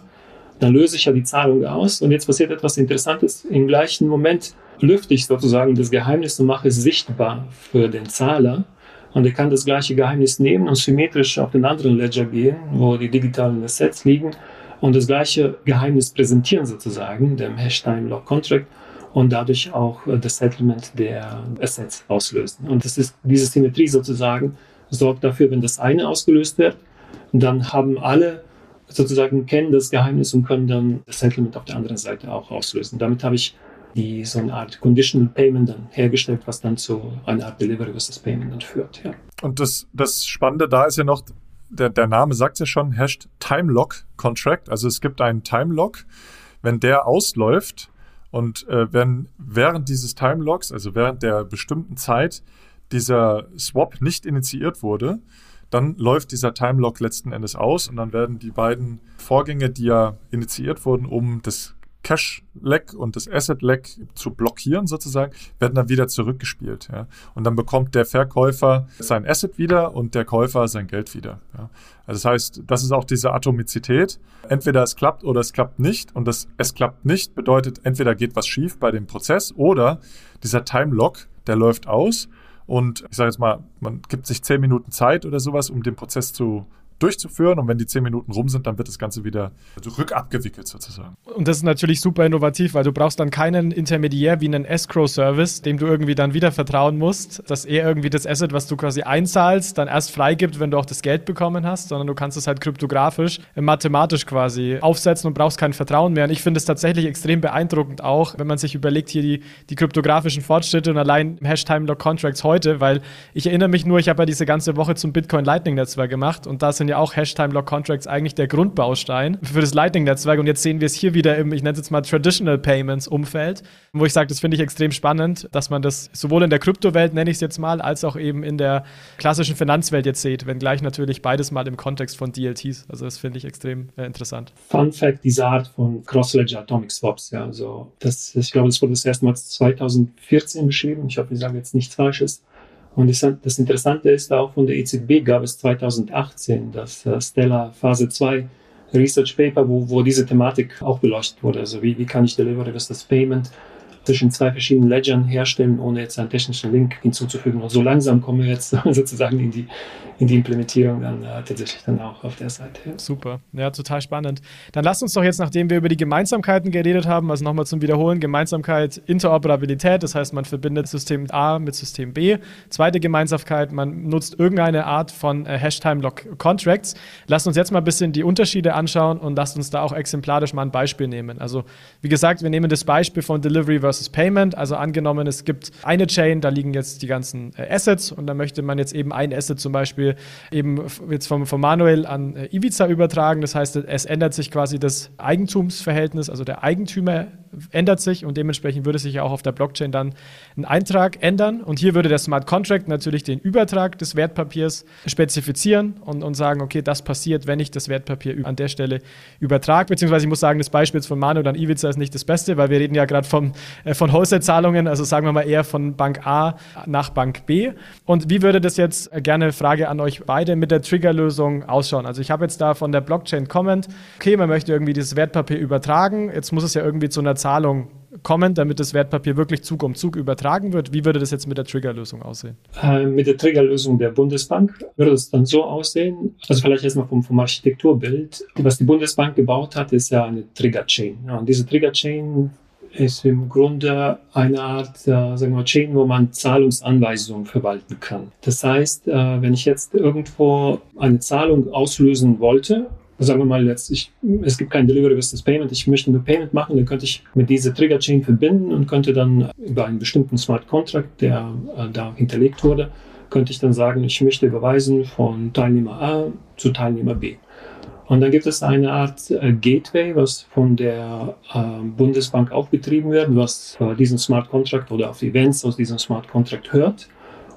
dann löse ich ja die Zahlung aus und jetzt passiert etwas Interessantes. Im gleichen Moment lüfte ich sozusagen das Geheimnis und mache es sichtbar für den Zahler. Und er kann das gleiche Geheimnis nehmen und symmetrisch auf den anderen Ledger gehen, wo die digitalen Assets liegen und das gleiche Geheimnis präsentieren sozusagen, dem Hashtime Lock Contract und dadurch auch äh, das Settlement der Assets auslösen. Und das ist diese Symmetrie sozusagen sorgt dafür, wenn das eine ausgelöst wird, dann haben alle sozusagen kennen das Geheimnis und können dann das Settlement auf der anderen Seite auch auslösen. Damit habe ich die so eine Art Conditional Payment dann hergestellt, was dann zu einer Art Delivery versus Payment dann führt. Ja. Und das, das Spannende da ist ja noch, der, der Name sagt ja schon, hasht Time Lock Contract. Also es gibt einen Time Lock. Wenn der ausläuft, und äh, wenn während dieses Timelocks, also während der bestimmten Zeit, dieser Swap nicht initiiert wurde, dann läuft dieser Timelock letzten Endes aus und dann werden die beiden Vorgänge, die ja initiiert wurden, um das Cash-Leck und das Asset-Leck zu blockieren sozusagen, werden dann wieder zurückgespielt. Ja. Und dann bekommt der Verkäufer sein Asset wieder und der Käufer sein Geld wieder. Ja. Also das heißt, das ist auch diese Atomizität. Entweder es klappt oder es klappt nicht. Und das es klappt nicht bedeutet, entweder geht was schief bei dem Prozess oder dieser Time-Lock, der läuft aus. Und ich sage jetzt mal, man gibt sich zehn Minuten Zeit oder sowas, um den Prozess zu durchzuführen. Und wenn die zehn Minuten rum sind, dann wird das Ganze wieder rückabgewickelt sozusagen. Und das ist natürlich super innovativ, weil du brauchst dann keinen Intermediär wie einen Escrow-Service, dem du irgendwie dann wieder vertrauen musst, dass er irgendwie das Asset, was du quasi einzahlst, dann erst freigibt, wenn du auch das Geld bekommen hast, sondern du kannst es halt kryptografisch, äh, mathematisch quasi aufsetzen und brauchst kein Vertrauen mehr. Und ich finde es tatsächlich extrem beeindruckend auch, wenn man sich überlegt, hier die, die kryptografischen Fortschritte und allein Hash-Time-Lock-Contracts heute, weil ich erinnere mich nur, ich habe ja diese ganze Woche zum Bitcoin-Lightning-Netzwerk gemacht und da sind ja auch Hash-Time-Lock-Contracts eigentlich der Grundbaustein für das Lightning-Netzwerk. Und jetzt sehen wir es hier wieder im, ich nenne es jetzt mal Traditional Payments-Umfeld, wo ich sage, das finde ich extrem spannend, dass man das sowohl in der Kryptowelt, nenne ich es jetzt mal, als auch eben in der klassischen Finanzwelt jetzt sieht, wenngleich natürlich beides mal im Kontext von DLTs. Also das finde ich extrem äh, interessant. Fun Fact, diese Art von Cross-Ledger Atomic Swaps, ja, also das, ich glaube, das wurde das erste Mal 2014 beschrieben. Ich hoffe, ich sage jetzt nichts Falsches. Und das Interessante ist auch von der EZB gab es 2018 das äh, Stella Phase 2 Research Paper, wo, wo diese Thematik auch beleuchtet wurde. Also wie, wie kann ich Delivery versus Payment zwischen zwei verschiedenen Ledgern herstellen, ohne jetzt einen technischen Link hinzuzufügen. Und so langsam kommen wir jetzt (laughs) sozusagen in die, in die Implementierung dann äh, tatsächlich dann auch auf der Seite. Super, ja, total spannend. Dann lasst uns doch jetzt, nachdem wir über die Gemeinsamkeiten geredet haben, also nochmal zum Wiederholen, Gemeinsamkeit Interoperabilität, das heißt, man verbindet System A mit System B. Zweite Gemeinsamkeit, man nutzt irgendeine Art von äh, Hash-Time-Lock-Contracts. Lasst uns jetzt mal ein bisschen die Unterschiede anschauen und lasst uns da auch exemplarisch mal ein Beispiel nehmen. Also, wie gesagt, wir nehmen das Beispiel von Delivery versus versus Payment. Also angenommen, es gibt eine Chain, da liegen jetzt die ganzen äh, Assets und da möchte man jetzt eben ein Asset zum Beispiel eben jetzt vom, vom Manuel an äh, Ibiza übertragen. Das heißt, es ändert sich quasi das Eigentumsverhältnis, also der Eigentümer ändert sich und dementsprechend würde sich auch auf der Blockchain dann ein Eintrag ändern. Und hier würde der Smart Contract natürlich den Übertrag des Wertpapiers spezifizieren und, und sagen, okay, das passiert, wenn ich das Wertpapier an der Stelle übertrage. Beziehungsweise ich muss sagen, das Beispiel von Manu und Ivica ist nicht das Beste, weil wir reden ja gerade äh, von Wholesale-Zahlungen, also sagen wir mal eher von Bank A nach Bank B. Und wie würde das jetzt, äh, gerne Frage an euch beide, mit der Triggerlösung ausschauen? Also ich habe jetzt da von der Blockchain Comment, okay, man möchte irgendwie dieses Wertpapier übertragen, jetzt muss es ja irgendwie zu einer Zahlung kommen, damit das Wertpapier wirklich Zug um Zug übertragen wird. Wie würde das jetzt mit der Triggerlösung aussehen? Äh, mit der Triggerlösung der Bundesbank würde es dann so aussehen, also vielleicht erstmal vom, vom Architekturbild. Was die Bundesbank gebaut hat, ist ja eine Trigger-Chain. Ja, und diese Trigger-Chain ist im Grunde eine Art, äh, sagen wir Chain, wo man Zahlungsanweisungen verwalten kann. Das heißt, äh, wenn ich jetzt irgendwo eine Zahlung auslösen wollte, sagen wir mal jetzt, ich, es gibt kein Delivery Business Payment, ich möchte nur Payment machen, dann könnte ich mit dieser Trigger Chain verbinden und könnte dann über einen bestimmten Smart Contract, der äh, da hinterlegt wurde, könnte ich dann sagen, ich möchte überweisen von Teilnehmer A zu Teilnehmer B. Und dann gibt es eine Art äh, Gateway, was von der äh, Bundesbank auch betrieben wird, was äh, diesen Smart Contract oder auf Events aus diesem Smart Contract hört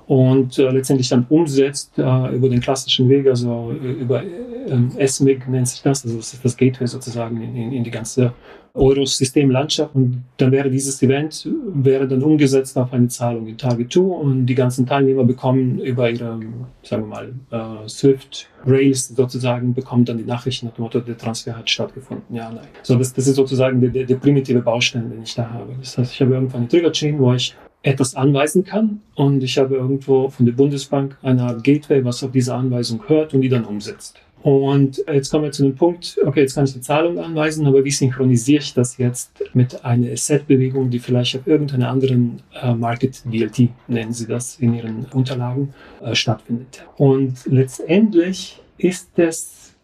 und äh, letztendlich dann umsetzt äh, über den klassischen Weg, also äh, über äh, SMIG nennt sich das, also das ist das Gateway sozusagen in, in, die ganze Euro-System-Landschaft und dann wäre dieses Event wäre dann umgesetzt auf eine Zahlung in Target 2 und die ganzen Teilnehmer bekommen über ihre, sagen wir mal, äh, Swift Rails sozusagen, bekommen dann die Nachrichten nach dem Motto, der Transfer hat stattgefunden, ja, nein. So, das, das ist sozusagen der, der, der primitive Baustein, den ich da habe. Das heißt, ich habe irgendwann eine Trigger-Chain, wo ich etwas anweisen kann. Und ich habe irgendwo von der Bundesbank eine Art Gateway, was auf diese Anweisung hört und die dann umsetzt. Und jetzt kommen wir zu dem Punkt, okay, jetzt kann ich die Zahlung anweisen, aber wie synchronisiere ich das jetzt mit einer Asset-Bewegung, die vielleicht auf irgendeiner anderen äh, Market DLT, nennen Sie das in Ihren Unterlagen, äh, stattfindet. Und letztendlich ist es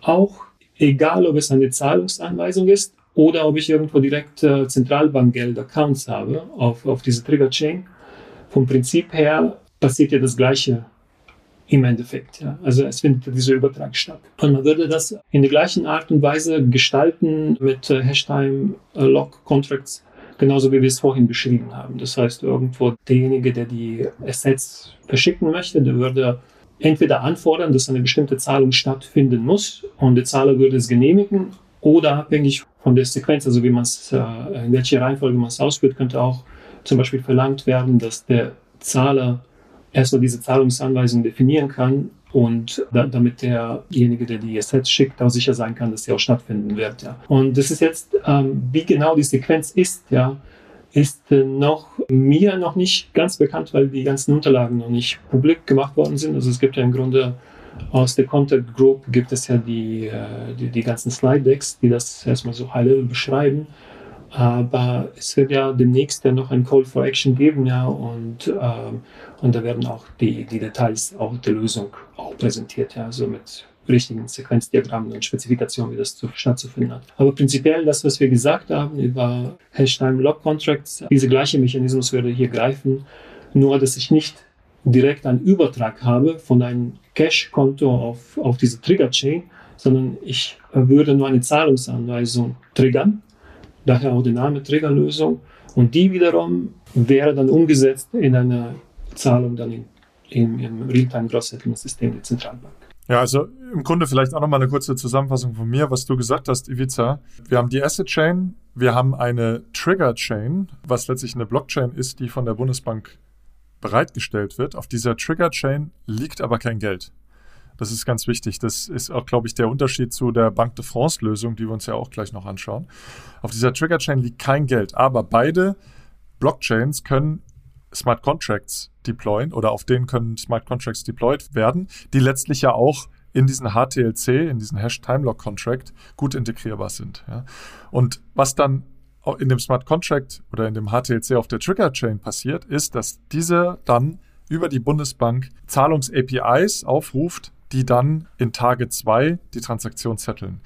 auch egal, ob es eine Zahlungsanweisung ist oder ob ich irgendwo direkt äh, Zentralbankgeld-Accounts habe auf, auf diese Trigger-Chain. Vom Prinzip her passiert ja das Gleiche im Endeffekt. Ja. Also es findet dieser Übertrag statt. Und man würde das in der gleichen Art und Weise gestalten mit äh, Hashtime-Lock-Contracts, äh, genauso wie wir es vorhin beschrieben haben. Das heißt, irgendwo derjenige, der die Assets verschicken möchte, der würde entweder anfordern, dass eine bestimmte Zahlung stattfinden muss und der Zahler würde es genehmigen oder abhängig von der Sequenz, also wie man es, äh, in welcher Reihenfolge man es ausführt, könnte auch zum Beispiel verlangt werden, dass der Zahler erstmal diese Zahlungsanweisung definieren kann und da, damit derjenige, der die Assets schickt, auch sicher sein kann, dass sie auch stattfinden wird. Ja. Und das ist jetzt, ähm, wie genau die Sequenz ist, ja, ist äh, noch mir noch nicht ganz bekannt, weil die ganzen Unterlagen noch nicht publik gemacht worden sind. Also es gibt ja im Grunde aus der Contact Group gibt es ja die, äh, die, die ganzen Slide Decks, die das erstmal so high level beschreiben. Aber es wird ja demnächst ja noch ein Call for Action geben, ja, und, ähm, und da werden auch die, die Details auch der Lösung auch präsentiert, ja, also mit richtigen Sequenzdiagrammen und Spezifikationen, wie das zu, stattzufinden hat. Aber prinzipiell das, was wir gesagt haben über Hashtime Log Contracts, dieser gleiche Mechanismus würde hier greifen, nur dass ich nicht direkt einen Übertrag habe von einem Cash-Konto auf, auf diese Trigger-Chain, sondern ich würde nur eine Zahlungsanweisung triggern, daher auch der Name Triggerlösung, und die wiederum wäre dann umgesetzt in eine Zahlung dann in, in, im Realtime Gross Settlement System der Zentralbank. Ja, also im Grunde vielleicht auch nochmal eine kurze Zusammenfassung von mir, was du gesagt hast, Ivica. Wir haben die Asset Chain, wir haben eine Trigger Chain, was letztlich eine Blockchain ist, die von der Bundesbank bereitgestellt wird. Auf dieser Trigger-Chain liegt aber kein Geld. Das ist ganz wichtig. Das ist auch, glaube ich, der Unterschied zu der Banque de France-Lösung, die wir uns ja auch gleich noch anschauen. Auf dieser Trigger-Chain liegt kein Geld, aber beide Blockchains können Smart Contracts deployen oder auf denen können Smart Contracts deployed werden, die letztlich ja auch in diesen HTLC, in diesen Hash Time Lock Contract gut integrierbar sind. Ja. Und was dann in dem Smart Contract oder in dem HTLC auf der Trigger Chain passiert, ist, dass diese dann über die Bundesbank Zahlungs-APIs aufruft, die dann in Tage 2 die Transaktion zetteln.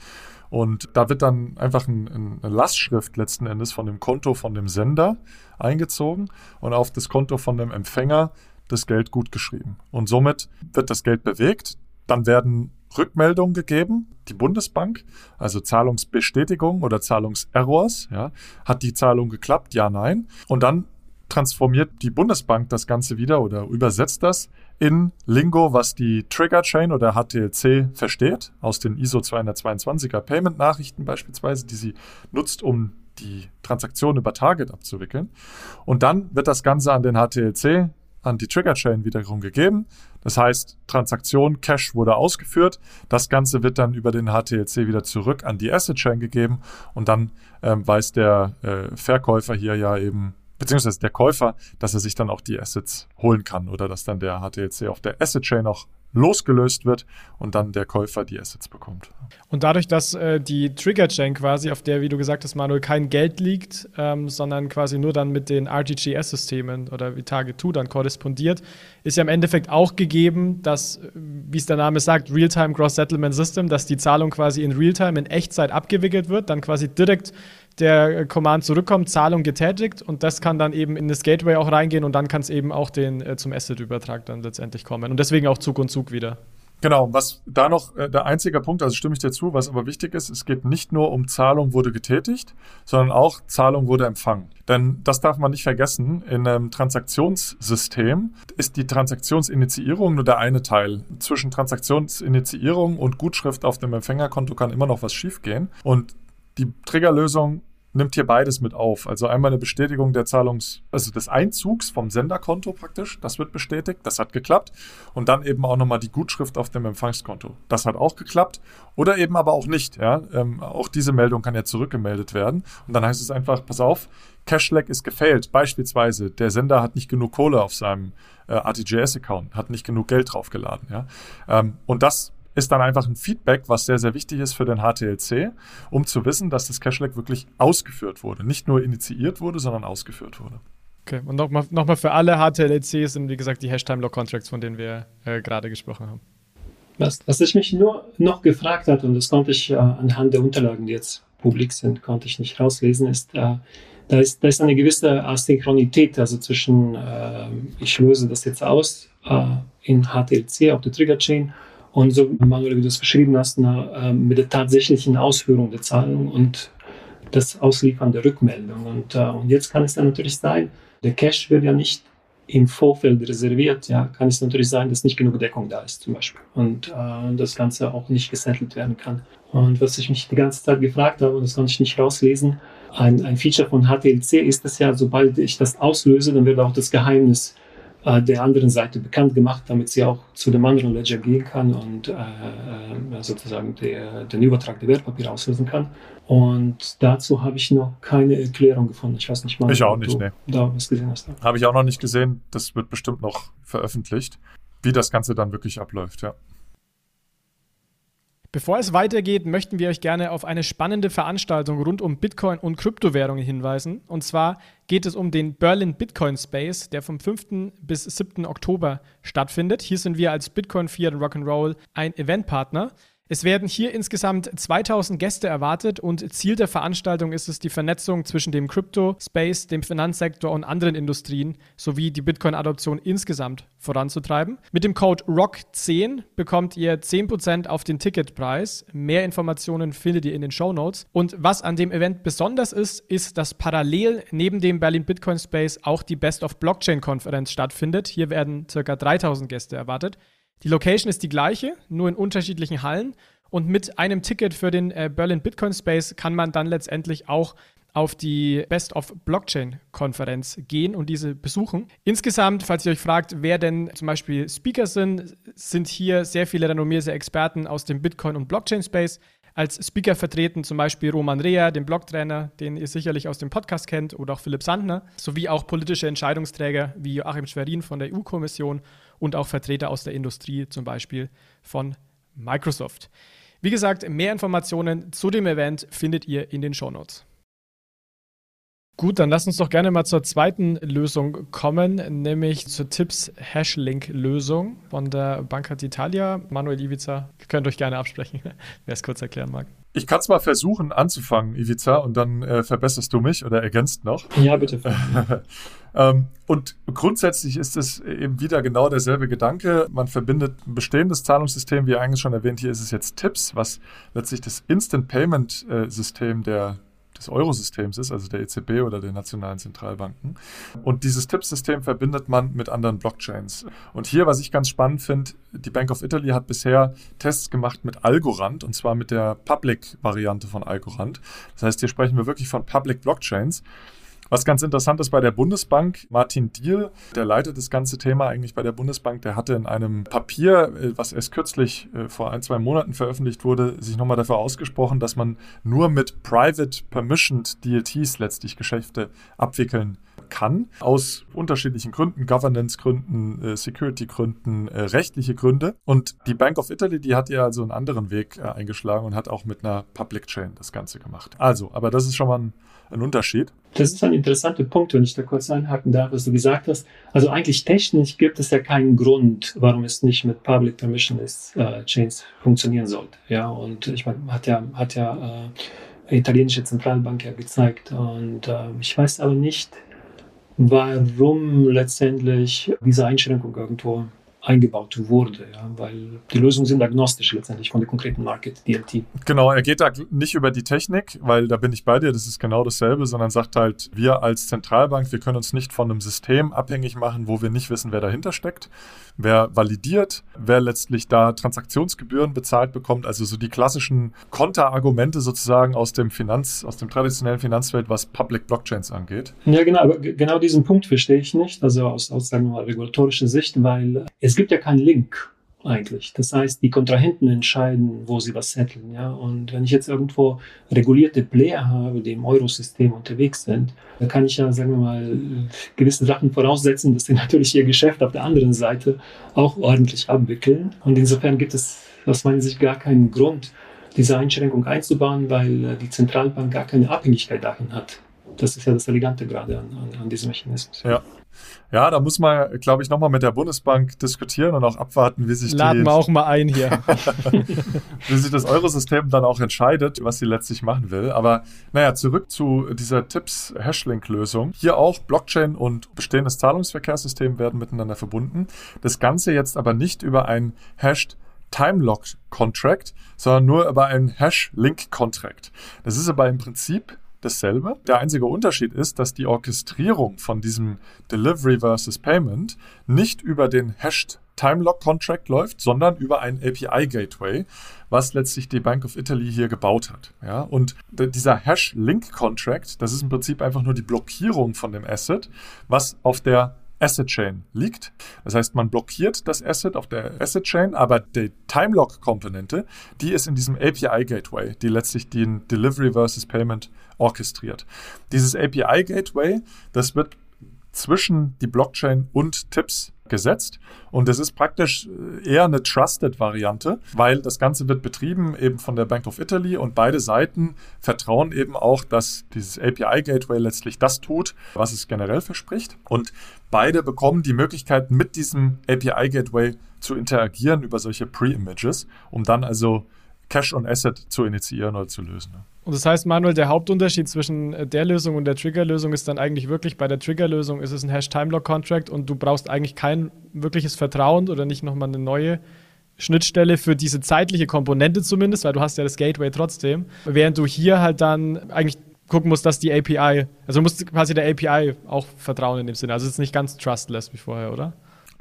Und da wird dann einfach ein, eine Lastschrift letzten Endes von dem Konto von dem Sender eingezogen und auf das Konto von dem Empfänger das Geld gut geschrieben. Und somit wird das Geld bewegt. Dann werden Rückmeldung gegeben, die Bundesbank, also Zahlungsbestätigung oder Zahlungserrors. Ja. Hat die Zahlung geklappt? Ja, nein. Und dann transformiert die Bundesbank das Ganze wieder oder übersetzt das in Lingo, was die Trigger Chain oder HTLC versteht, aus den ISO 222er Payment Nachrichten beispielsweise, die sie nutzt, um die Transaktion über Target abzuwickeln. Und dann wird das Ganze an den HTLC, an die Trigger Chain wiederum gegeben. Das heißt, Transaktion, Cash wurde ausgeführt. Das Ganze wird dann über den HTLC wieder zurück an die Asset Chain gegeben und dann ähm, weiß der äh, Verkäufer hier ja eben beziehungsweise der Käufer, dass er sich dann auch die Assets holen kann oder dass dann der HTLC auf der Asset Chain auch losgelöst wird und dann der Käufer die Assets bekommt. Und dadurch, dass äh, die Trigger Chain quasi, auf der, wie du gesagt hast, Manuel, kein Geld liegt, ähm, sondern quasi nur dann mit den RTGS-Systemen oder wie Target 2 dann korrespondiert, ist ja im Endeffekt auch gegeben, dass, wie es der Name sagt, Real-Time Cross-Settlement System, dass die Zahlung quasi in Realtime, in Echtzeit abgewickelt wird, dann quasi direkt der Command zurückkommt, Zahlung getätigt und das kann dann eben in das Gateway auch reingehen und dann kann es eben auch den, äh, zum Asset-Übertrag dann letztendlich kommen. Und deswegen auch Zug und Zug wieder. Genau, was da noch äh, der einzige Punkt, also stimme ich dir zu, was aber wichtig ist, es geht nicht nur um Zahlung wurde getätigt, sondern auch Zahlung wurde empfangen. Denn das darf man nicht vergessen, in einem Transaktionssystem ist die Transaktionsinitiierung nur der eine Teil. Zwischen Transaktionsinitiierung und Gutschrift auf dem Empfängerkonto kann immer noch was schiefgehen. Und die Triggerlösung nimmt hier beides mit auf. Also einmal eine Bestätigung der Zahlungs-, also des Einzugs vom Senderkonto praktisch, das wird bestätigt, das hat geklappt. Und dann eben auch nochmal die Gutschrift auf dem Empfangskonto. Das hat auch geklappt. Oder eben aber auch nicht. Ja? Ähm, auch diese Meldung kann ja zurückgemeldet werden. Und dann heißt es einfach, pass auf, Cashlag ist gefailt. Beispielsweise, der Sender hat nicht genug Kohle auf seinem äh, RTGS-Account, hat nicht genug Geld draufgeladen. Ja? Ähm, und das ist dann einfach ein Feedback, was sehr, sehr wichtig ist für den HTLC, um zu wissen, dass das Cache-Lag wirklich ausgeführt wurde. Nicht nur initiiert wurde, sondern ausgeführt wurde. Okay, und nochmal noch mal für alle HTLCs sind, wie gesagt, die Hash-Time-Lock-Contracts, von denen wir äh, gerade gesprochen haben. Was, was ich mich nur noch gefragt hat, und das konnte ich äh, anhand der Unterlagen, die jetzt publik sind, konnte ich nicht rauslesen, ist, äh, da ist, da ist eine gewisse Asynchronität, also zwischen, äh, ich löse das jetzt aus äh, in HTLC auf der Trigger-Chain und so, Manuel, wie du es beschrieben hast, na, äh, mit der tatsächlichen Ausführung der Zahlung und das Ausliefern der Rückmeldung. Und, äh, und jetzt kann es dann natürlich sein, der Cash wird ja nicht im Vorfeld reserviert, ja, kann es natürlich sein, dass nicht genug Deckung da ist, zum Beispiel. Und äh, das Ganze auch nicht gesettelt werden kann. Und was ich mich die ganze Zeit gefragt habe, und das konnte ich nicht rauslesen, ein, ein Feature von HTLC ist es ja, sobald ich das auslöse, dann wird auch das Geheimnis der anderen Seite bekannt gemacht, damit sie auch zu dem anderen Ledger gehen kann und äh, äh sozusagen der, den Übertrag der Wertpapiere auslösen kann. Und dazu habe ich noch keine Erklärung gefunden. Ich weiß nicht mal, ich auch nicht, du nee. da was gesehen hast. Habe ich auch noch nicht gesehen. Das wird bestimmt noch veröffentlicht, wie das Ganze dann wirklich abläuft, ja. Bevor es weitergeht, möchten wir euch gerne auf eine spannende Veranstaltung rund um Bitcoin und Kryptowährungen hinweisen. Und zwar geht es um den Berlin Bitcoin Space, der vom 5. bis 7. Oktober stattfindet. Hier sind wir als Bitcoin Fiat Rock'n'Roll ein Eventpartner. Es werden hier insgesamt 2000 Gäste erwartet und Ziel der Veranstaltung ist es, die Vernetzung zwischen dem Crypto-Space, dem Finanzsektor und anderen Industrien sowie die Bitcoin-Adoption insgesamt voranzutreiben. Mit dem Code ROCK10 bekommt ihr 10% auf den Ticketpreis. Mehr Informationen findet ihr in den Show Notes. Und was an dem Event besonders ist, ist, dass parallel neben dem Berlin Bitcoin Space auch die Best of Blockchain Konferenz stattfindet. Hier werden ca. 3000 Gäste erwartet. Die Location ist die gleiche, nur in unterschiedlichen Hallen. Und mit einem Ticket für den äh, Berlin Bitcoin Space kann man dann letztendlich auch auf die Best of Blockchain Konferenz gehen und diese besuchen. Insgesamt, falls ihr euch fragt, wer denn zum Beispiel Speaker sind, sind hier sehr viele renommierte Experten aus dem Bitcoin und Blockchain Space. Als Speaker vertreten zum Beispiel Roman Rea, den Blogtrainer, den ihr sicherlich aus dem Podcast kennt, oder auch Philipp Sandner, sowie auch politische Entscheidungsträger wie Joachim Schwerin von der EU-Kommission und auch Vertreter aus der Industrie, zum Beispiel von Microsoft. Wie gesagt, mehr Informationen zu dem Event findet ihr in den Shownotes. Gut, dann lasst uns doch gerne mal zur zweiten Lösung kommen, nämlich zur Tipps Hashlink Lösung von der Banca d'Italia. Manuel Ivica, ihr könnt euch gerne absprechen, (laughs) wer es kurz erklären mag. Ich kann es mal versuchen anzufangen, Ivica, und dann äh, verbesserst du mich oder ergänzt noch. Ja, bitte. (laughs) ähm, und grundsätzlich ist es eben wieder genau derselbe Gedanke. Man verbindet ein bestehendes Zahlungssystem, wie eigentlich schon erwähnt, hier ist es jetzt TIPS, was letztlich das Instant Payment äh, System der des Eurosystems ist, also der EZB oder der nationalen Zentralbanken. Und dieses Tippsystem verbindet man mit anderen Blockchains. Und hier, was ich ganz spannend finde, die Bank of Italy hat bisher Tests gemacht mit Algorand und zwar mit der Public-Variante von Algorand. Das heißt, hier sprechen wir wirklich von Public Blockchains. Was ganz interessant ist bei der Bundesbank, Martin Diehl, der leitet das ganze Thema eigentlich bei der Bundesbank, der hatte in einem Papier, äh, was erst kürzlich äh, vor ein, zwei Monaten veröffentlicht wurde, sich nochmal dafür ausgesprochen, dass man nur mit Private Permissioned DLTs letztlich Geschäfte abwickeln kann, aus unterschiedlichen Gründen, Governance-Gründen, äh, Security-Gründen, rechtliche Gründe. Und die Bank of Italy, die hat ja also einen anderen Weg eingeschlagen und hat auch mit einer Public Chain das Ganze gemacht. Also, aber das ist schon mal ein ein Unterschied. Das ist ein interessanter Punkt, wenn ich da kurz einhaken darf, was du gesagt hast. Also eigentlich technisch gibt es ja keinen Grund, warum es nicht mit Public Permissionless äh, Chains funktionieren sollte. Ja, und ich meine, hat ja, hat ja äh, italienische Zentralbank ja gezeigt. Und äh, ich weiß aber nicht, warum letztendlich diese Einschränkung irgendwo eingebaut wurde, ja, weil die Lösungen sind agnostisch letztendlich von der konkreten Market DLT. Genau, er geht da nicht über die Technik, weil da bin ich bei dir, das ist genau dasselbe, sondern sagt halt, wir als Zentralbank, wir können uns nicht von einem System abhängig machen, wo wir nicht wissen, wer dahinter steckt, wer validiert, wer letztlich da Transaktionsgebühren bezahlt bekommt, also so die klassischen Konterargumente sozusagen aus dem Finanz, aus dem traditionellen Finanzwelt, was Public Blockchains angeht. Ja, genau, aber genau diesen Punkt verstehe ich nicht, also aus, aus sagen wir mal, regulatorischer Sicht, weil es es gibt ja keinen Link eigentlich. Das heißt, die Kontrahenten entscheiden, wo sie was setteln. Ja? Und wenn ich jetzt irgendwo regulierte Player habe, die im Eurosystem unterwegs sind, dann kann ich ja, sagen wir mal, gewisse Sachen voraussetzen, dass sie (laughs) natürlich ihr Geschäft auf der anderen Seite auch ordentlich abwickeln. Und insofern gibt es aus meiner Sicht gar keinen Grund, diese Einschränkung einzubauen, weil äh, die Zentralbank gar keine Abhängigkeit dahin hat. Das ist ja das Elegante gerade an, an, an diesem Mechanismus. Ja. Ja, da muss man, glaube ich, nochmal mit der Bundesbank diskutieren und auch abwarten, wie sich Laden die, wir auch mal ein hier. (laughs) wie sich das Eurosystem dann auch entscheidet, was sie letztlich machen will. Aber naja, zurück zu dieser Tipps-Hashlink-Lösung. Hier auch Blockchain und bestehendes Zahlungsverkehrssystem werden miteinander verbunden. Das Ganze jetzt aber nicht über ein Hashed Time-Lock Contract, sondern nur über ein Hash-Link Contract. Das ist aber im Prinzip dasselbe. Der einzige Unterschied ist, dass die Orchestrierung von diesem Delivery versus Payment nicht über den Hashed Time Lock Contract läuft, sondern über ein API Gateway, was letztlich die Bank of Italy hier gebaut hat. Ja, und dieser Hash Link Contract, das ist im Prinzip einfach nur die Blockierung von dem Asset, was auf der Asset Chain liegt. Das heißt, man blockiert das Asset auf der Asset Chain, aber die Time Lock Komponente, die ist in diesem API Gateway, die letztlich den Delivery versus Payment orchestriert. Dieses API Gateway, das wird zwischen die Blockchain und Tipps gesetzt. Und es ist praktisch äh, eher eine Trusted-Variante, weil das Ganze wird betrieben eben von der Bank of Italy und beide Seiten vertrauen eben auch, dass dieses API-Gateway letztlich das tut, was es generell verspricht. Und beide bekommen die Möglichkeit, mit diesem API-Gateway zu interagieren über solche Pre-Images, um dann also Cache und Asset zu initiieren oder zu lösen. Und das heißt, Manuel, der Hauptunterschied zwischen äh, der Lösung und der Trigger-Lösung ist dann eigentlich wirklich, bei der Trigger-Lösung ist es ein Hash-Time-Lock-Contract und du brauchst eigentlich kein wirkliches Vertrauen oder nicht nochmal eine neue Schnittstelle für diese zeitliche Komponente zumindest, weil du hast ja das Gateway trotzdem. Während du hier halt dann eigentlich gucken musst, dass die API, also du musst quasi der API auch vertrauen in dem Sinne. Also es ist nicht ganz trustless wie vorher, oder?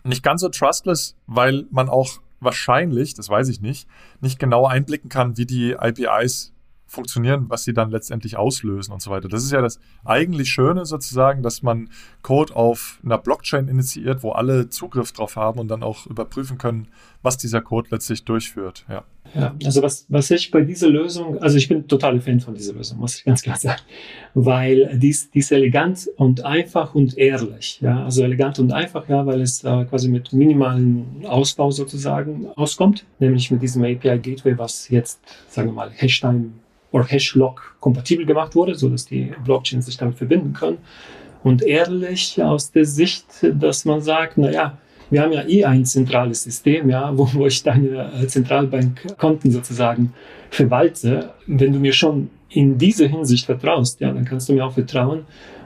Nicht ganz so trustless, weil man auch wahrscheinlich, das weiß ich nicht, nicht genau einblicken kann, wie die APIs funktionieren, was sie dann letztendlich auslösen und so weiter. Das ist ja das eigentlich Schöne sozusagen, dass man Code auf einer Blockchain initiiert, wo alle Zugriff drauf haben und dann auch überprüfen können, was dieser Code letztlich durchführt. Ja. Ja, also was, was ich bei dieser Lösung, also ich bin total Fan von dieser Lösung, muss ich ganz klar sagen, weil die ist, die ist elegant und einfach und ehrlich. Ja, also elegant und einfach, ja, weil es äh, quasi mit minimalen Ausbau sozusagen auskommt, nämlich mit diesem API Gateway, was jetzt, sagen wir mal, Hashtime oder Hashlock kompatibel gemacht wurde, so dass die Blockchains sich damit verbinden können. Und ehrlich aus der Sicht, dass man sagt, naja, wir haben ja eh ein zentrales System, ja, wo, wo ich deine äh, Zentralbankkonten sozusagen verwalte. Wenn du mir schon in dieser Hinsicht vertraust, ja, dann kannst du mir auch vertrauen,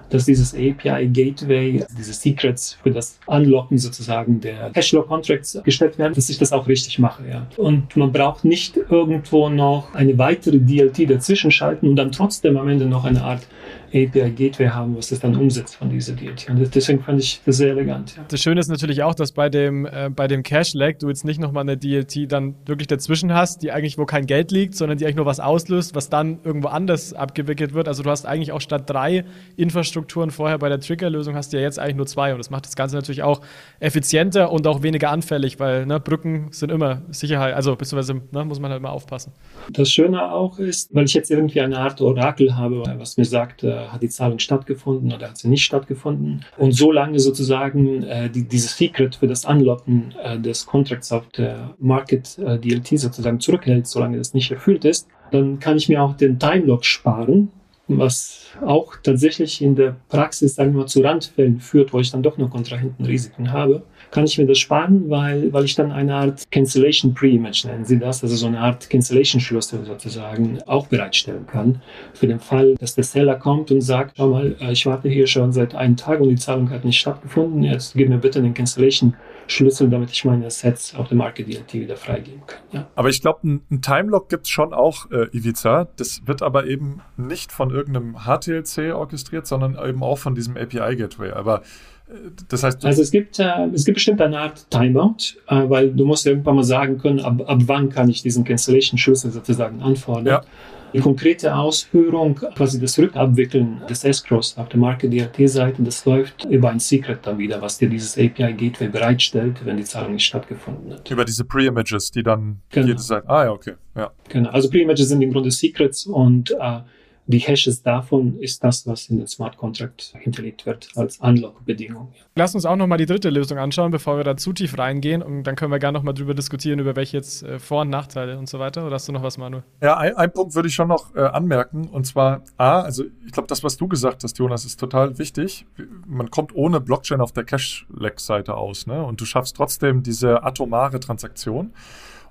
dass dieses API Gateway, diese Secrets für das Unlocken sozusagen der Cashflow Contracts gestellt werden, dass ich das auch richtig mache. Ja. Und man braucht nicht irgendwo noch eine weitere DLT dazwischen schalten und dann trotzdem am Ende noch eine Art API Gateway haben, was das dann umsetzt von dieser DLT. Und deswegen fand ich das sehr elegant. Ja. Das Schöne ist natürlich auch, dass bei dem, äh, bei dem Cache-Lag du jetzt nicht nochmal eine DLT dann wirklich dazwischen hast, die eigentlich wo kein Geld liegt, sondern die eigentlich nur was auslöst, was dann irgendwo anders abgewickelt wird. Also du hast eigentlich auch statt drei Infrastrukturen vorher bei der Trigger-Lösung hast du ja jetzt eigentlich nur zwei und das macht das Ganze natürlich auch effizienter und auch weniger anfällig, weil ne, Brücken sind immer Sicherheit, also beziehungsweise ne, muss man halt immer aufpassen. Das Schöne auch ist, weil ich jetzt irgendwie eine Art Orakel habe, was mir sagt, äh, hat die Zahlung stattgefunden oder hat sie nicht stattgefunden. Und solange sozusagen äh, die, dieses Secret für das Unlocken äh, des Contracts auf der Market äh, DLT sozusagen zurückhält, solange das nicht erfüllt ist, dann kann ich mir auch den Timelock sparen, was auch tatsächlich in der Praxis, sagen wir mal, zu Randfällen führt, wo ich dann doch noch Kontrahentenrisiken habe kann ich mir das sparen, weil, weil ich dann eine Art Cancellation Pre-Image, nennen Sie das, also so eine Art Cancellation-Schlüssel sozusagen auch bereitstellen kann. Für den Fall, dass der Seller kommt und sagt, schau mal, äh, ich warte hier schon seit einem Tag und die Zahlung hat nicht stattgefunden, jetzt gib mir bitte den Cancellation Schlüssel, damit ich meine Assets auf dem Market DLT wieder freigeben kann. Ja. Aber ich glaube, ein, ein Timelock gibt es schon auch, äh, Ivica. Das wird aber eben nicht von irgendeinem HTLC orchestriert, sondern eben auch von diesem API-Gateway. Aber das heißt, also es gibt, äh, es gibt bestimmt eine Art Timeout, äh, weil du musst irgendwann mal sagen können, ab, ab wann kann ich diesen Cancellation-Schlüssel sozusagen anfordern. Ja. Die konkrete Ausführung, quasi das Rückabwickeln des Escrows auf der Marke DRT-Seite, das läuft über ein Secret dann wieder, was dir dieses API-Gateway bereitstellt, wenn die Zahlung nicht stattgefunden hat. Über diese Pre-Images, die dann genau. jede Seite. Ah ja, okay. Ja. Genau. Also Pre-Images sind im Grunde Secrets und äh, die Hashes davon ist das, was in den Smart Contract hinterlegt wird als Unlock-Bedingung. Lass uns auch nochmal die dritte Lösung anschauen, bevor wir da zu tief reingehen. Und dann können wir gerne nochmal drüber diskutieren, über welche jetzt äh, Vor- und Nachteile und so weiter. Oder hast du noch was, Manuel? Ja, ein, ein Punkt würde ich schon noch äh, anmerken. Und zwar A, also ich glaube, das, was du gesagt hast, Jonas, ist total wichtig. Man kommt ohne Blockchain auf der Cash-Leg-Seite aus. Ne? Und du schaffst trotzdem diese atomare Transaktion.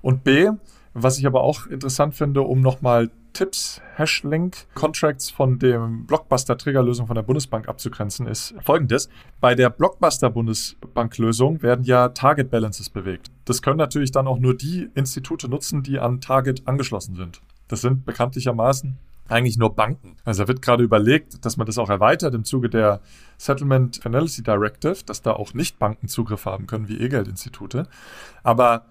Und B, was ich aber auch interessant finde, um nochmal Tipps, Hashlink, Contracts von dem Blockbuster-Triggerlösung von der Bundesbank abzugrenzen, ist folgendes. Bei der Blockbuster-Bundesbank-Lösung werden ja Target Balances bewegt. Das können natürlich dann auch nur die Institute nutzen, die an Target angeschlossen sind. Das sind bekanntlichermaßen eigentlich nur Banken. Also wird gerade überlegt, dass man das auch erweitert im Zuge der Settlement Finality Directive, dass da auch nicht Banken Zugriff haben können wie E-Geldinstitute. Aber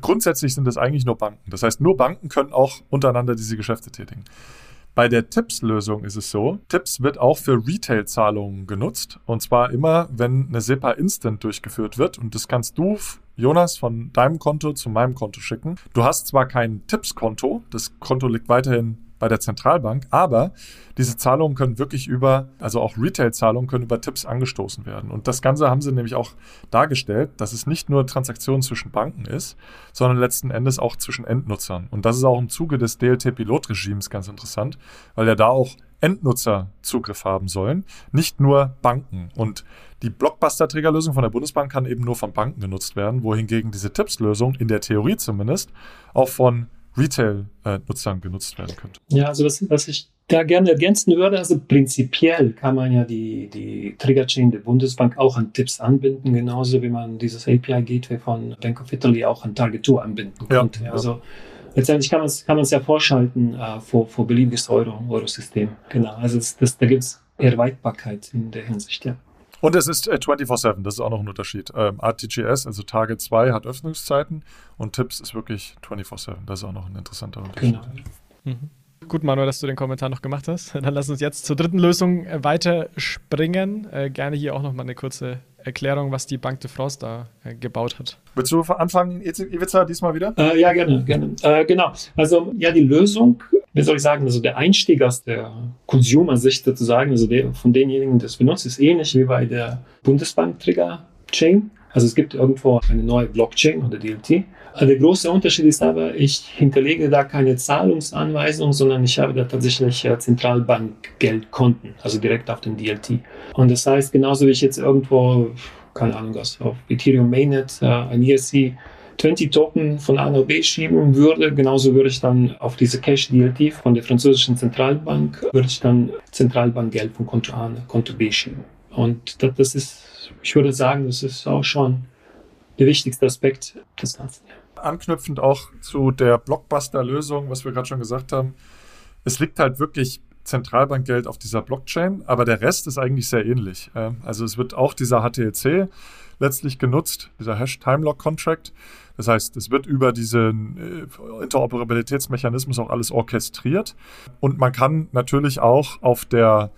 Grundsätzlich sind es eigentlich nur Banken. Das heißt, nur Banken können auch untereinander diese Geschäfte tätigen. Bei der TIPS-Lösung ist es so, TIPS wird auch für Retail-Zahlungen genutzt. Und zwar immer, wenn eine SEPA Instant durchgeführt wird. Und das kannst du, Jonas, von deinem Konto zu meinem Konto schicken. Du hast zwar kein TIPS-Konto, das Konto liegt weiterhin bei der Zentralbank, aber diese Zahlungen können wirklich über, also auch Retail-Zahlungen können über Tipps angestoßen werden. Und das Ganze haben sie nämlich auch dargestellt, dass es nicht nur Transaktionen zwischen Banken ist, sondern letzten Endes auch zwischen Endnutzern. Und das ist auch im Zuge des DLT-Pilotregimes ganz interessant, weil ja da auch Endnutzer Zugriff haben sollen, nicht nur Banken. Und die Blockbuster-Trägerlösung von der Bundesbank kann eben nur von Banken genutzt werden, wohingegen diese Tipps-Lösung in der Theorie zumindest auch von Retail-Nutzern genutzt werden könnte. Ja, also was, was ich da gerne ergänzen würde, also prinzipiell kann man ja die, die Trigger-Chain der Bundesbank auch an Tipps anbinden, genauso wie man dieses API-Gateway von Bank of Italy auch an Target 2 anbinden ja, konnte. Ja. Also letztendlich kann man es kann ja vorschalten äh, vor, vor beliebiges Euro, Eurosystem. Genau, also das, das, da gibt es Erweiterbarkeit in der Hinsicht, ja. Und es ist äh, 24-7, das ist auch noch ein Unterschied. Ähm, RTGS, also Target 2, hat Öffnungszeiten und Tipps ist wirklich 24-7. Das ist auch noch ein interessanter Unterschied. Genau. Mhm. Gut, Manuel, dass du den Kommentar noch gemacht hast. (laughs) Dann lass uns jetzt zur dritten Lösung äh, weiter springen. Äh, gerne hier auch noch mal eine kurze Erklärung, was die Bank de France da äh, gebaut hat. Willst du anfangen, Ivica, diesmal wieder? Äh, ja, gerne, gerne. Äh, genau. Also, ja, die Lösung, wie soll ich sagen, also der Einstieg aus der Consumer-Sicht sozusagen, also der, von denjenigen, die das benutzt, ist ähnlich wie bei der Bundesbank-Trigger-Chain. Also es gibt irgendwo eine neue Blockchain oder DLT. Der große Unterschied ist aber, ich hinterlege da keine Zahlungsanweisung, sondern ich habe da tatsächlich äh, Zentralbankgeldkonten, also direkt auf dem DLT. Und das heißt, genauso wie ich jetzt irgendwo keine Ahnung, was auf Ethereum Mainnet äh, ein ERC 20 Token von A nach B schieben würde, genauso würde ich dann auf diese Cash DLT von der französischen Zentralbank, würde ich dann Zentralbankgeld von Konto A nach Konto B schieben. Und das ist, ich würde sagen, das ist auch schon der wichtigste Aspekt des Ganzen. Anknüpfend auch zu der Blockbuster-Lösung, was wir gerade schon gesagt haben, es liegt halt wirklich Zentralbankgeld auf dieser Blockchain, aber der Rest ist eigentlich sehr ähnlich. Also es wird auch dieser HTLC letztlich genutzt, dieser Hash Timelock Contract. Das heißt, es wird über diesen äh, Interoperabilitätsmechanismus auch alles orchestriert. Und man kann natürlich auch auf der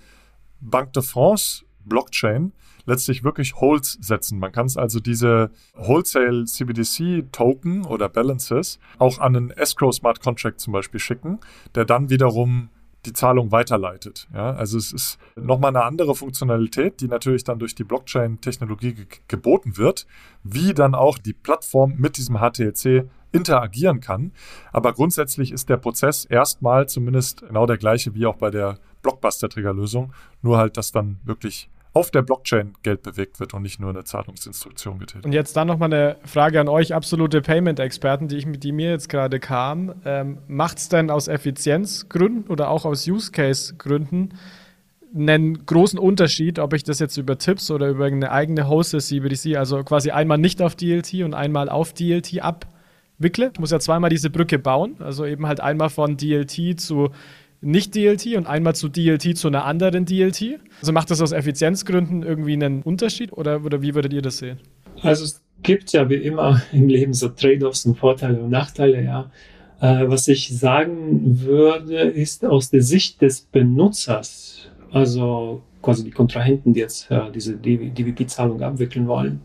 Banque de France Blockchain letztlich wirklich Holds setzen. Man kann es also diese Wholesale CBDC Token oder Balances auch an einen Escrow Smart Contract zum Beispiel schicken, der dann wiederum die Zahlung weiterleitet. Ja, also es ist nochmal eine andere Funktionalität, die natürlich dann durch die Blockchain-Technologie ge geboten wird, wie dann auch die Plattform mit diesem HTLC interagieren kann. Aber grundsätzlich ist der Prozess erstmal zumindest genau der gleiche wie auch bei der Blockbuster-Trigger-Lösung, nur halt, dass dann wirklich auf der Blockchain Geld bewegt wird und nicht nur eine Zahlungsinstruktion getätigt. Und jetzt dann nochmal eine Frage an euch, absolute Payment-Experten, die, die mir jetzt gerade kam. Ähm, Macht es denn aus Effizienzgründen oder auch aus Use-Case-Gründen einen großen Unterschied, ob ich das jetzt über Tipps oder über eine eigene Hosted CBDC, also quasi einmal nicht auf DLT und einmal auf DLT abwickle? Ich muss ja zweimal diese Brücke bauen, also eben halt einmal von DLT zu nicht DLT und einmal zu DLT zu einer anderen DLT? Also macht das aus Effizienzgründen irgendwie einen Unterschied oder, oder wie würdet ihr das sehen? Also es gibt ja wie immer im Leben so Trade-offs und Vorteile und Nachteile, ja. Äh, was ich sagen würde, ist aus der Sicht des Benutzers, also quasi die Kontrahenten, die jetzt äh, diese DVP-Zahlung abwickeln wollen,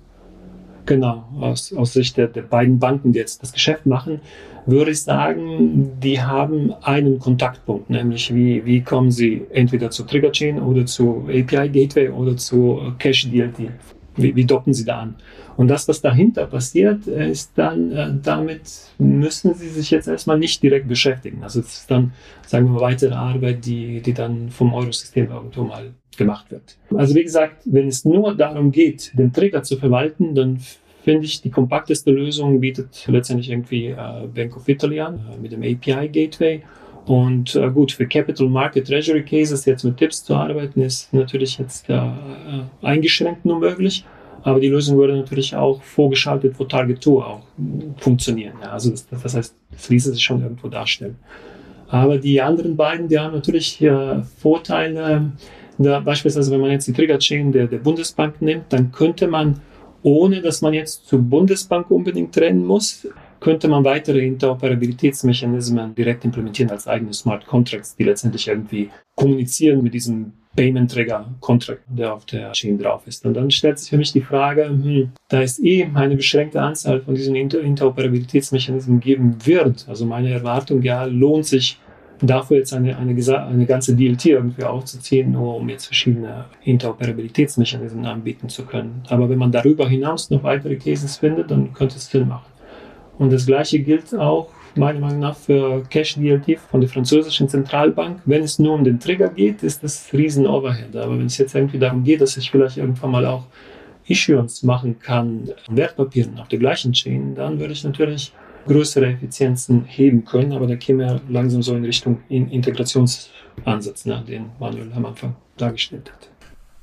genau, aus, aus Sicht der, der beiden Banken, die jetzt das Geschäft machen, würde ich sagen, die haben einen Kontaktpunkt, nämlich wie, wie kommen sie entweder zu Trigger Chain oder zu API Gateway oder zu Cache DLT. Wie, wie docken sie da an? Und das, was dahinter passiert, ist dann, äh, damit müssen sie sich jetzt erstmal nicht direkt beschäftigen. Also es ist dann, sagen wir mal, weitere Arbeit, die, die dann vom Eurosystem irgendwo mal gemacht wird. Also wie gesagt, wenn es nur darum geht, den Trigger zu verwalten, dann finde ich, die kompakteste Lösung bietet letztendlich irgendwie äh, Bank of Italy an äh, mit dem API Gateway. Und äh, gut, für Capital Market Treasury Cases jetzt mit Tipps zu arbeiten, ist natürlich jetzt äh, eingeschränkt nur möglich. Aber die Lösung würde natürlich auch vorgeschaltet vor Target 2 auch funktionieren. Ja, also das, das heißt, das ließe sich schon irgendwo darstellen. Aber die anderen beiden, die haben natürlich äh, Vorteile. Da beispielsweise, wenn man jetzt die Trigger Chain der, der Bundesbank nimmt, dann könnte man ohne dass man jetzt zur Bundesbank unbedingt trennen muss, könnte man weitere Interoperabilitätsmechanismen direkt implementieren als eigene Smart Contracts, die letztendlich irgendwie kommunizieren mit diesem Payment Trigger Contract, der auf der Chain drauf ist. Und dann stellt sich für mich die Frage, hm, da es eh eine beschränkte Anzahl von diesen Inter Interoperabilitätsmechanismen geben wird, also meine Erwartung, ja, lohnt sich dafür jetzt eine, eine, eine ganze DLT irgendwie aufzuziehen, nur um jetzt verschiedene Interoperabilitätsmechanismen anbieten zu können. Aber wenn man darüber hinaus noch weitere Cases findet, dann könnte es Sinn machen. Und das gleiche gilt auch meiner Meinung nach für Cash DLT von der französischen Zentralbank. Wenn es nur um den Trigger geht, ist das riesen Overhead. Aber wenn es jetzt irgendwie darum geht, dass ich vielleicht irgendwann mal auch Issuance machen kann, Wertpapieren auf der gleichen Chain, dann würde ich natürlich größere Effizienzen heben können, aber da käme er langsam so in Richtung Integrationsansatz, ne, den Manuel am Anfang dargestellt hat.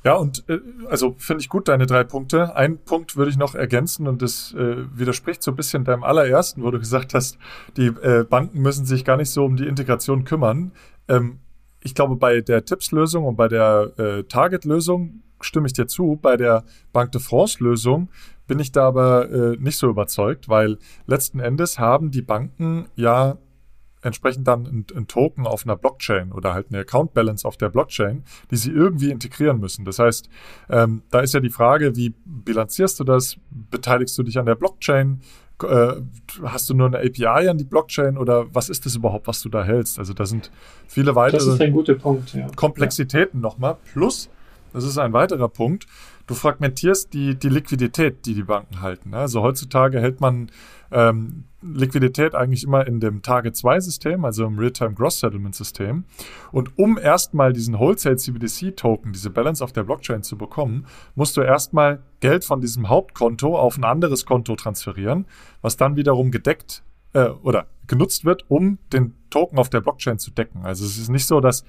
Ja, und äh, also finde ich gut deine drei Punkte. Ein Punkt würde ich noch ergänzen und das äh, widerspricht so ein bisschen deinem allerersten, wo du gesagt hast, die äh, Banken müssen sich gar nicht so um die Integration kümmern. Ähm, ich glaube, bei der Tipps-Lösung und bei der äh, Target-Lösung stimme ich dir zu. Bei der Banque de France-Lösung bin ich da aber äh, nicht so überzeugt, weil letzten Endes haben die Banken ja entsprechend dann ein, ein, Token auf einer Blockchain oder halt eine Account Balance auf der Blockchain, die sie irgendwie integrieren müssen. Das heißt, ähm, da ist ja die Frage, wie bilanzierst du das? Beteiligst du dich an der Blockchain? Äh, hast du nur eine API an die Blockchain oder was ist das überhaupt, was du da hältst? Also da sind viele weitere. Komplexitäten ja. nochmal. Plus das ist ein weiterer Punkt, du fragmentierst die, die Liquidität, die die Banken halten. Also heutzutage hält man ähm, Liquidität eigentlich immer in dem Target-2-System, also im Real-Time Gross-Settlement-System. Und um erstmal diesen Wholesale CBDC-Token, diese Balance auf der Blockchain zu bekommen, musst du erstmal Geld von diesem Hauptkonto auf ein anderes Konto transferieren, was dann wiederum gedeckt äh, oder genutzt wird, um den Token auf der Blockchain zu decken. Also es ist nicht so, dass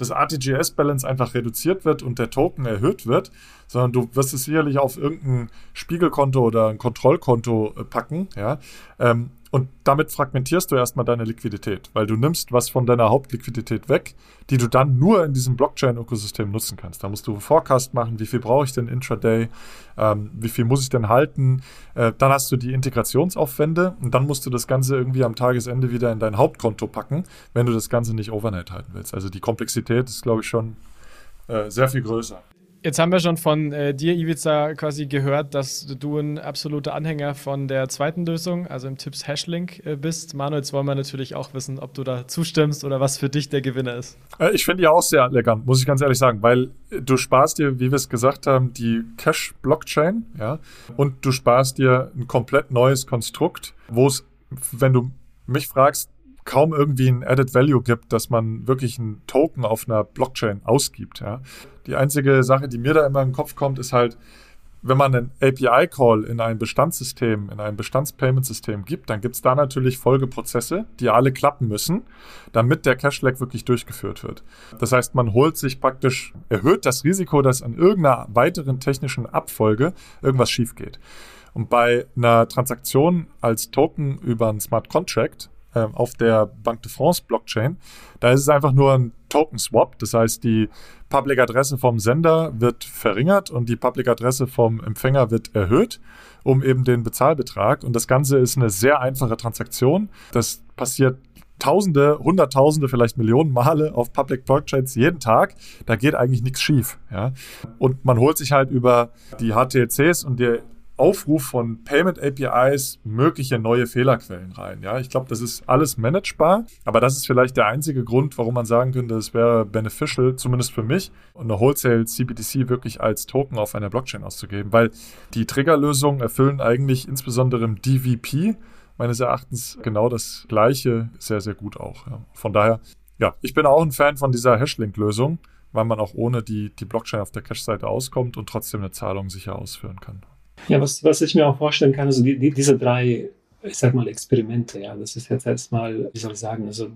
das RTGS-Balance einfach reduziert wird und der Token erhöht wird, sondern du wirst es sicherlich auf irgendein Spiegelkonto oder ein Kontrollkonto äh, packen, ja. Ähm, und damit fragmentierst du erstmal deine Liquidität, weil du nimmst was von deiner Hauptliquidität weg, die du dann nur in diesem Blockchain-Ökosystem nutzen kannst. Da musst du Forecast machen, wie viel brauche ich denn intraday, ähm, wie viel muss ich denn halten. Äh, dann hast du die Integrationsaufwände und dann musst du das Ganze irgendwie am Tagesende wieder in dein Hauptkonto packen, wenn du das Ganze nicht overnight halten willst. Also die Komplexität ist, glaube ich, schon äh, sehr viel größer. Jetzt haben wir schon von äh, dir, Ivica, quasi gehört, dass du ein absoluter Anhänger von der zweiten Lösung, also im Tipps Hashlink äh, bist. Manuel, jetzt wollen wir natürlich auch wissen, ob du da zustimmst oder was für dich der Gewinner ist. Äh, ich finde die auch sehr elegant, muss ich ganz ehrlich sagen, weil du sparst dir, wie wir es gesagt haben, die Cash-Blockchain, ja, und du sparst dir ein komplett neues Konstrukt, wo es, wenn du mich fragst, kaum irgendwie ein Added Value gibt, dass man wirklich einen Token auf einer Blockchain ausgibt. Ja. Die einzige Sache, die mir da immer in den Kopf kommt, ist halt, wenn man einen API-Call in ein Bestandssystem, in ein Bestandspayment-System gibt, dann gibt es da natürlich Folgeprozesse, die alle klappen müssen, damit der Cash-Lag wirklich durchgeführt wird. Das heißt, man holt sich praktisch, erhöht das Risiko, dass an irgendeiner weiteren technischen Abfolge irgendwas schief geht. Und bei einer Transaktion als Token über einen Smart Contract auf der Banque de France Blockchain. Da ist es einfach nur ein Token Swap. Das heißt, die Public Adresse vom Sender wird verringert und die Public Adresse vom Empfänger wird erhöht, um eben den Bezahlbetrag. Und das Ganze ist eine sehr einfache Transaktion. Das passiert Tausende, Hunderttausende, vielleicht Millionen Male auf Public Blockchains jeden Tag. Da geht eigentlich nichts schief. Ja? Und man holt sich halt über die HTLCs und die Aufruf von Payment APIs mögliche neue Fehlerquellen rein. Ja, ich glaube, das ist alles managebar, aber das ist vielleicht der einzige Grund, warum man sagen könnte, es wäre beneficial, zumindest für mich, eine Wholesale CBDC wirklich als Token auf einer Blockchain auszugeben, weil die Triggerlösungen erfüllen eigentlich insbesondere im DVP meines Erachtens genau das Gleiche sehr, sehr gut auch. Ja. Von daher, ja, ich bin auch ein Fan von dieser Hashlink-Lösung, weil man auch ohne die, die Blockchain auf der Cache-Seite auskommt und trotzdem eine Zahlung sicher ausführen kann. Ja, was, was ich mir auch vorstellen kann, also die, die, diese drei, ich sag mal, Experimente, ja, das ist jetzt erstmal, wie soll ich sagen, also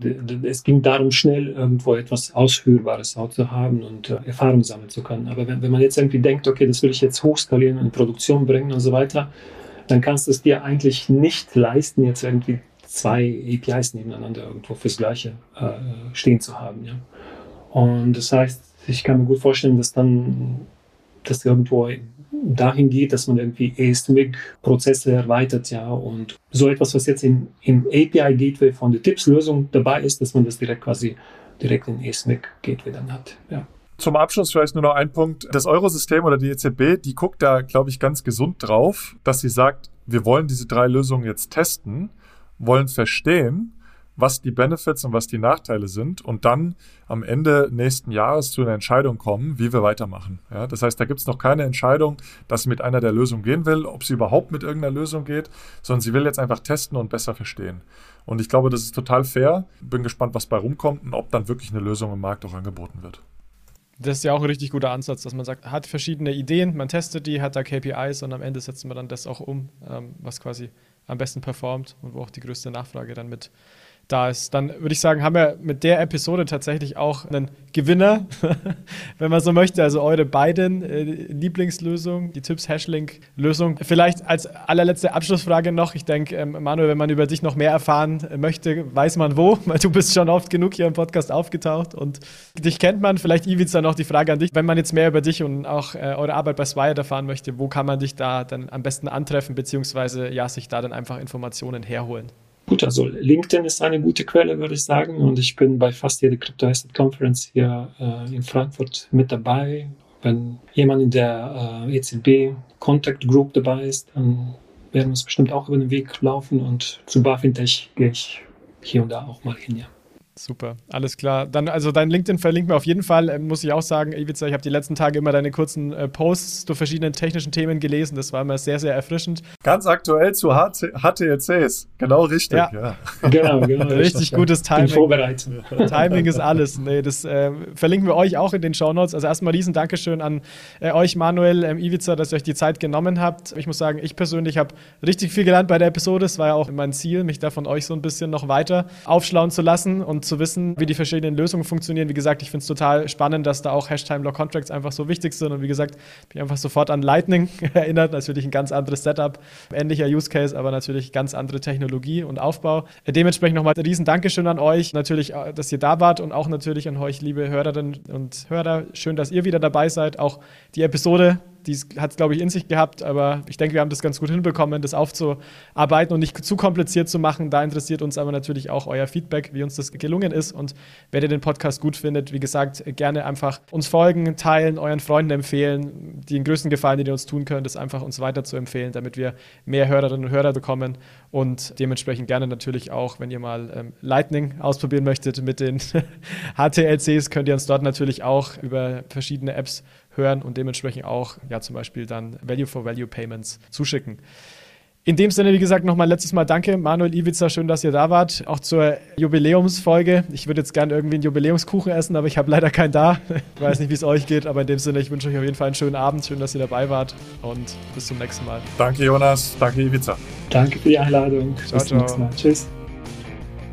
es ging darum, schnell irgendwo etwas Ausführbares auch zu haben und äh, Erfahrung sammeln zu können. Aber wenn, wenn man jetzt irgendwie denkt, okay, das will ich jetzt hochskalieren und in Produktion bringen und so weiter, dann kannst du es dir eigentlich nicht leisten, jetzt irgendwie zwei APIs nebeneinander irgendwo fürs Gleiche äh, stehen zu haben. Ja. Und das heißt, ich kann mir gut vorstellen, dass dann das irgendwo dahin geht, dass man irgendwie ASMIC-Prozesse erweitert, ja, und so etwas, was jetzt im, im API-Gateway von der TIPS-Lösung dabei ist, dass man das direkt quasi direkt in ASMIC-Gateway dann hat, ja. Zum Abschluss vielleicht nur noch ein Punkt. Das Eurosystem oder die EZB, die guckt da, glaube ich, ganz gesund drauf, dass sie sagt, wir wollen diese drei Lösungen jetzt testen, wollen verstehen was die Benefits und was die Nachteile sind und dann am Ende nächsten Jahres zu einer Entscheidung kommen, wie wir weitermachen. Ja, das heißt, da gibt es noch keine Entscheidung, dass sie mit einer der Lösungen gehen will, ob sie überhaupt mit irgendeiner Lösung geht, sondern sie will jetzt einfach testen und besser verstehen. Und ich glaube, das ist total fair. Bin gespannt, was bei rumkommt und ob dann wirklich eine Lösung im Markt auch angeboten wird. Das ist ja auch ein richtig guter Ansatz, dass man sagt, hat verschiedene Ideen, man testet die, hat da KPIs und am Ende setzen wir dann das auch um, ähm, was quasi am besten performt und wo auch die größte Nachfrage dann mit da ist. Dann würde ich sagen, haben wir mit der Episode tatsächlich auch einen Gewinner, (laughs) wenn man so möchte. Also eure beiden äh, Lieblingslösungen, die Tipps Hashlink-Lösung. Vielleicht als allerletzte Abschlussfrage noch. Ich denke, ähm, Manuel, wenn man über dich noch mehr erfahren möchte, weiß man wo. (laughs) Du bist schon oft genug hier im Podcast aufgetaucht und dich kennt man. Vielleicht, Ivica, noch die Frage an dich. Wenn man jetzt mehr über dich und auch äh, eure Arbeit bei Swire erfahren möchte, wo kann man dich da dann am besten antreffen, beziehungsweise ja, sich da dann einfach Informationen herholen? Gut, also LinkedIn ist eine gute Quelle, würde ich sagen. Und ich bin bei fast jeder Crypto Asset Conference hier äh, in Frankfurt mit dabei. Wenn jemand in der äh, ECB Contact Group dabei ist, dann werden wir uns bestimmt auch über den Weg laufen. Und zu Barfintech gehe ich hier und da auch mal hin, ja. Super, alles klar. Dann, also dein LinkedIn verlinkt mir auf jeden Fall. Ähm, muss ich auch sagen, Ivica, ich habe die letzten Tage immer deine kurzen äh, Posts zu verschiedenen technischen Themen gelesen. Das war immer sehr, sehr erfrischend. Ganz aktuell zu HT HTLCs. Genau richtig. Ja. ja. (laughs) Genau, genau. (laughs) Richtig gutes Timing. Vorbereitet. Timing ist alles. Nee, das äh, verlinken wir euch auch in den Show Notes. Also erstmal riesen Dankeschön an äh, euch, Manuel, ähm, Ivica, dass ihr euch die Zeit genommen habt. Ich muss sagen, ich persönlich habe richtig viel gelernt bei der Episode. Es war ja auch mein Ziel, mich da von euch so ein bisschen noch weiter aufschlauen zu lassen und zu wissen, wie die verschiedenen Lösungen funktionieren. Wie gesagt, ich finde es total spannend, dass da auch Hash-Time-Lock-Contracts einfach so wichtig sind. Und wie gesagt, bin einfach sofort an Lightning (laughs) erinnert. Natürlich ein ganz anderes Setup, ähnlicher Use Case, aber natürlich ganz andere Technologie und Aufbau. Dementsprechend nochmal ein riesen Dankeschön an euch. Natürlich, äh, dass ihr da wart und auch natürlich an euch, liebe Hörerinnen und Hörer. Schön, dass ihr wieder dabei seid. Auch die Episode die hat es, glaube ich, in sich gehabt, aber ich denke, wir haben das ganz gut hinbekommen, das aufzuarbeiten und nicht zu kompliziert zu machen. Da interessiert uns aber natürlich auch euer Feedback, wie uns das gelungen ist. Und wer ihr den Podcast gut findet, wie gesagt, gerne einfach uns folgen, teilen, euren Freunden empfehlen. Den größten Gefallen, den ihr uns tun könnt, ist einfach uns weiter zu empfehlen, damit wir mehr Hörerinnen und Hörer bekommen. Und dementsprechend gerne natürlich auch, wenn ihr mal ähm, Lightning ausprobieren möchtet mit den (laughs) HTLCs, könnt ihr uns dort natürlich auch über verschiedene Apps hören und dementsprechend auch ja zum Beispiel dann Value for Value Payments zuschicken. In dem Sinne, wie gesagt, nochmal letztes Mal danke, Manuel Iwica, schön, dass ihr da wart. Auch zur Jubiläumsfolge. Ich würde jetzt gerne irgendwie einen Jubiläumskuchen essen, aber ich habe leider keinen da. Ich weiß nicht, wie es euch geht, aber in dem Sinne, ich wünsche euch auf jeden Fall einen schönen Abend. Schön, dass ihr dabei wart und bis zum nächsten Mal. Danke, Jonas. Danke, Iwica. Danke für die Einladung. Ciao, bis zum nächsten Mal. Tschüss.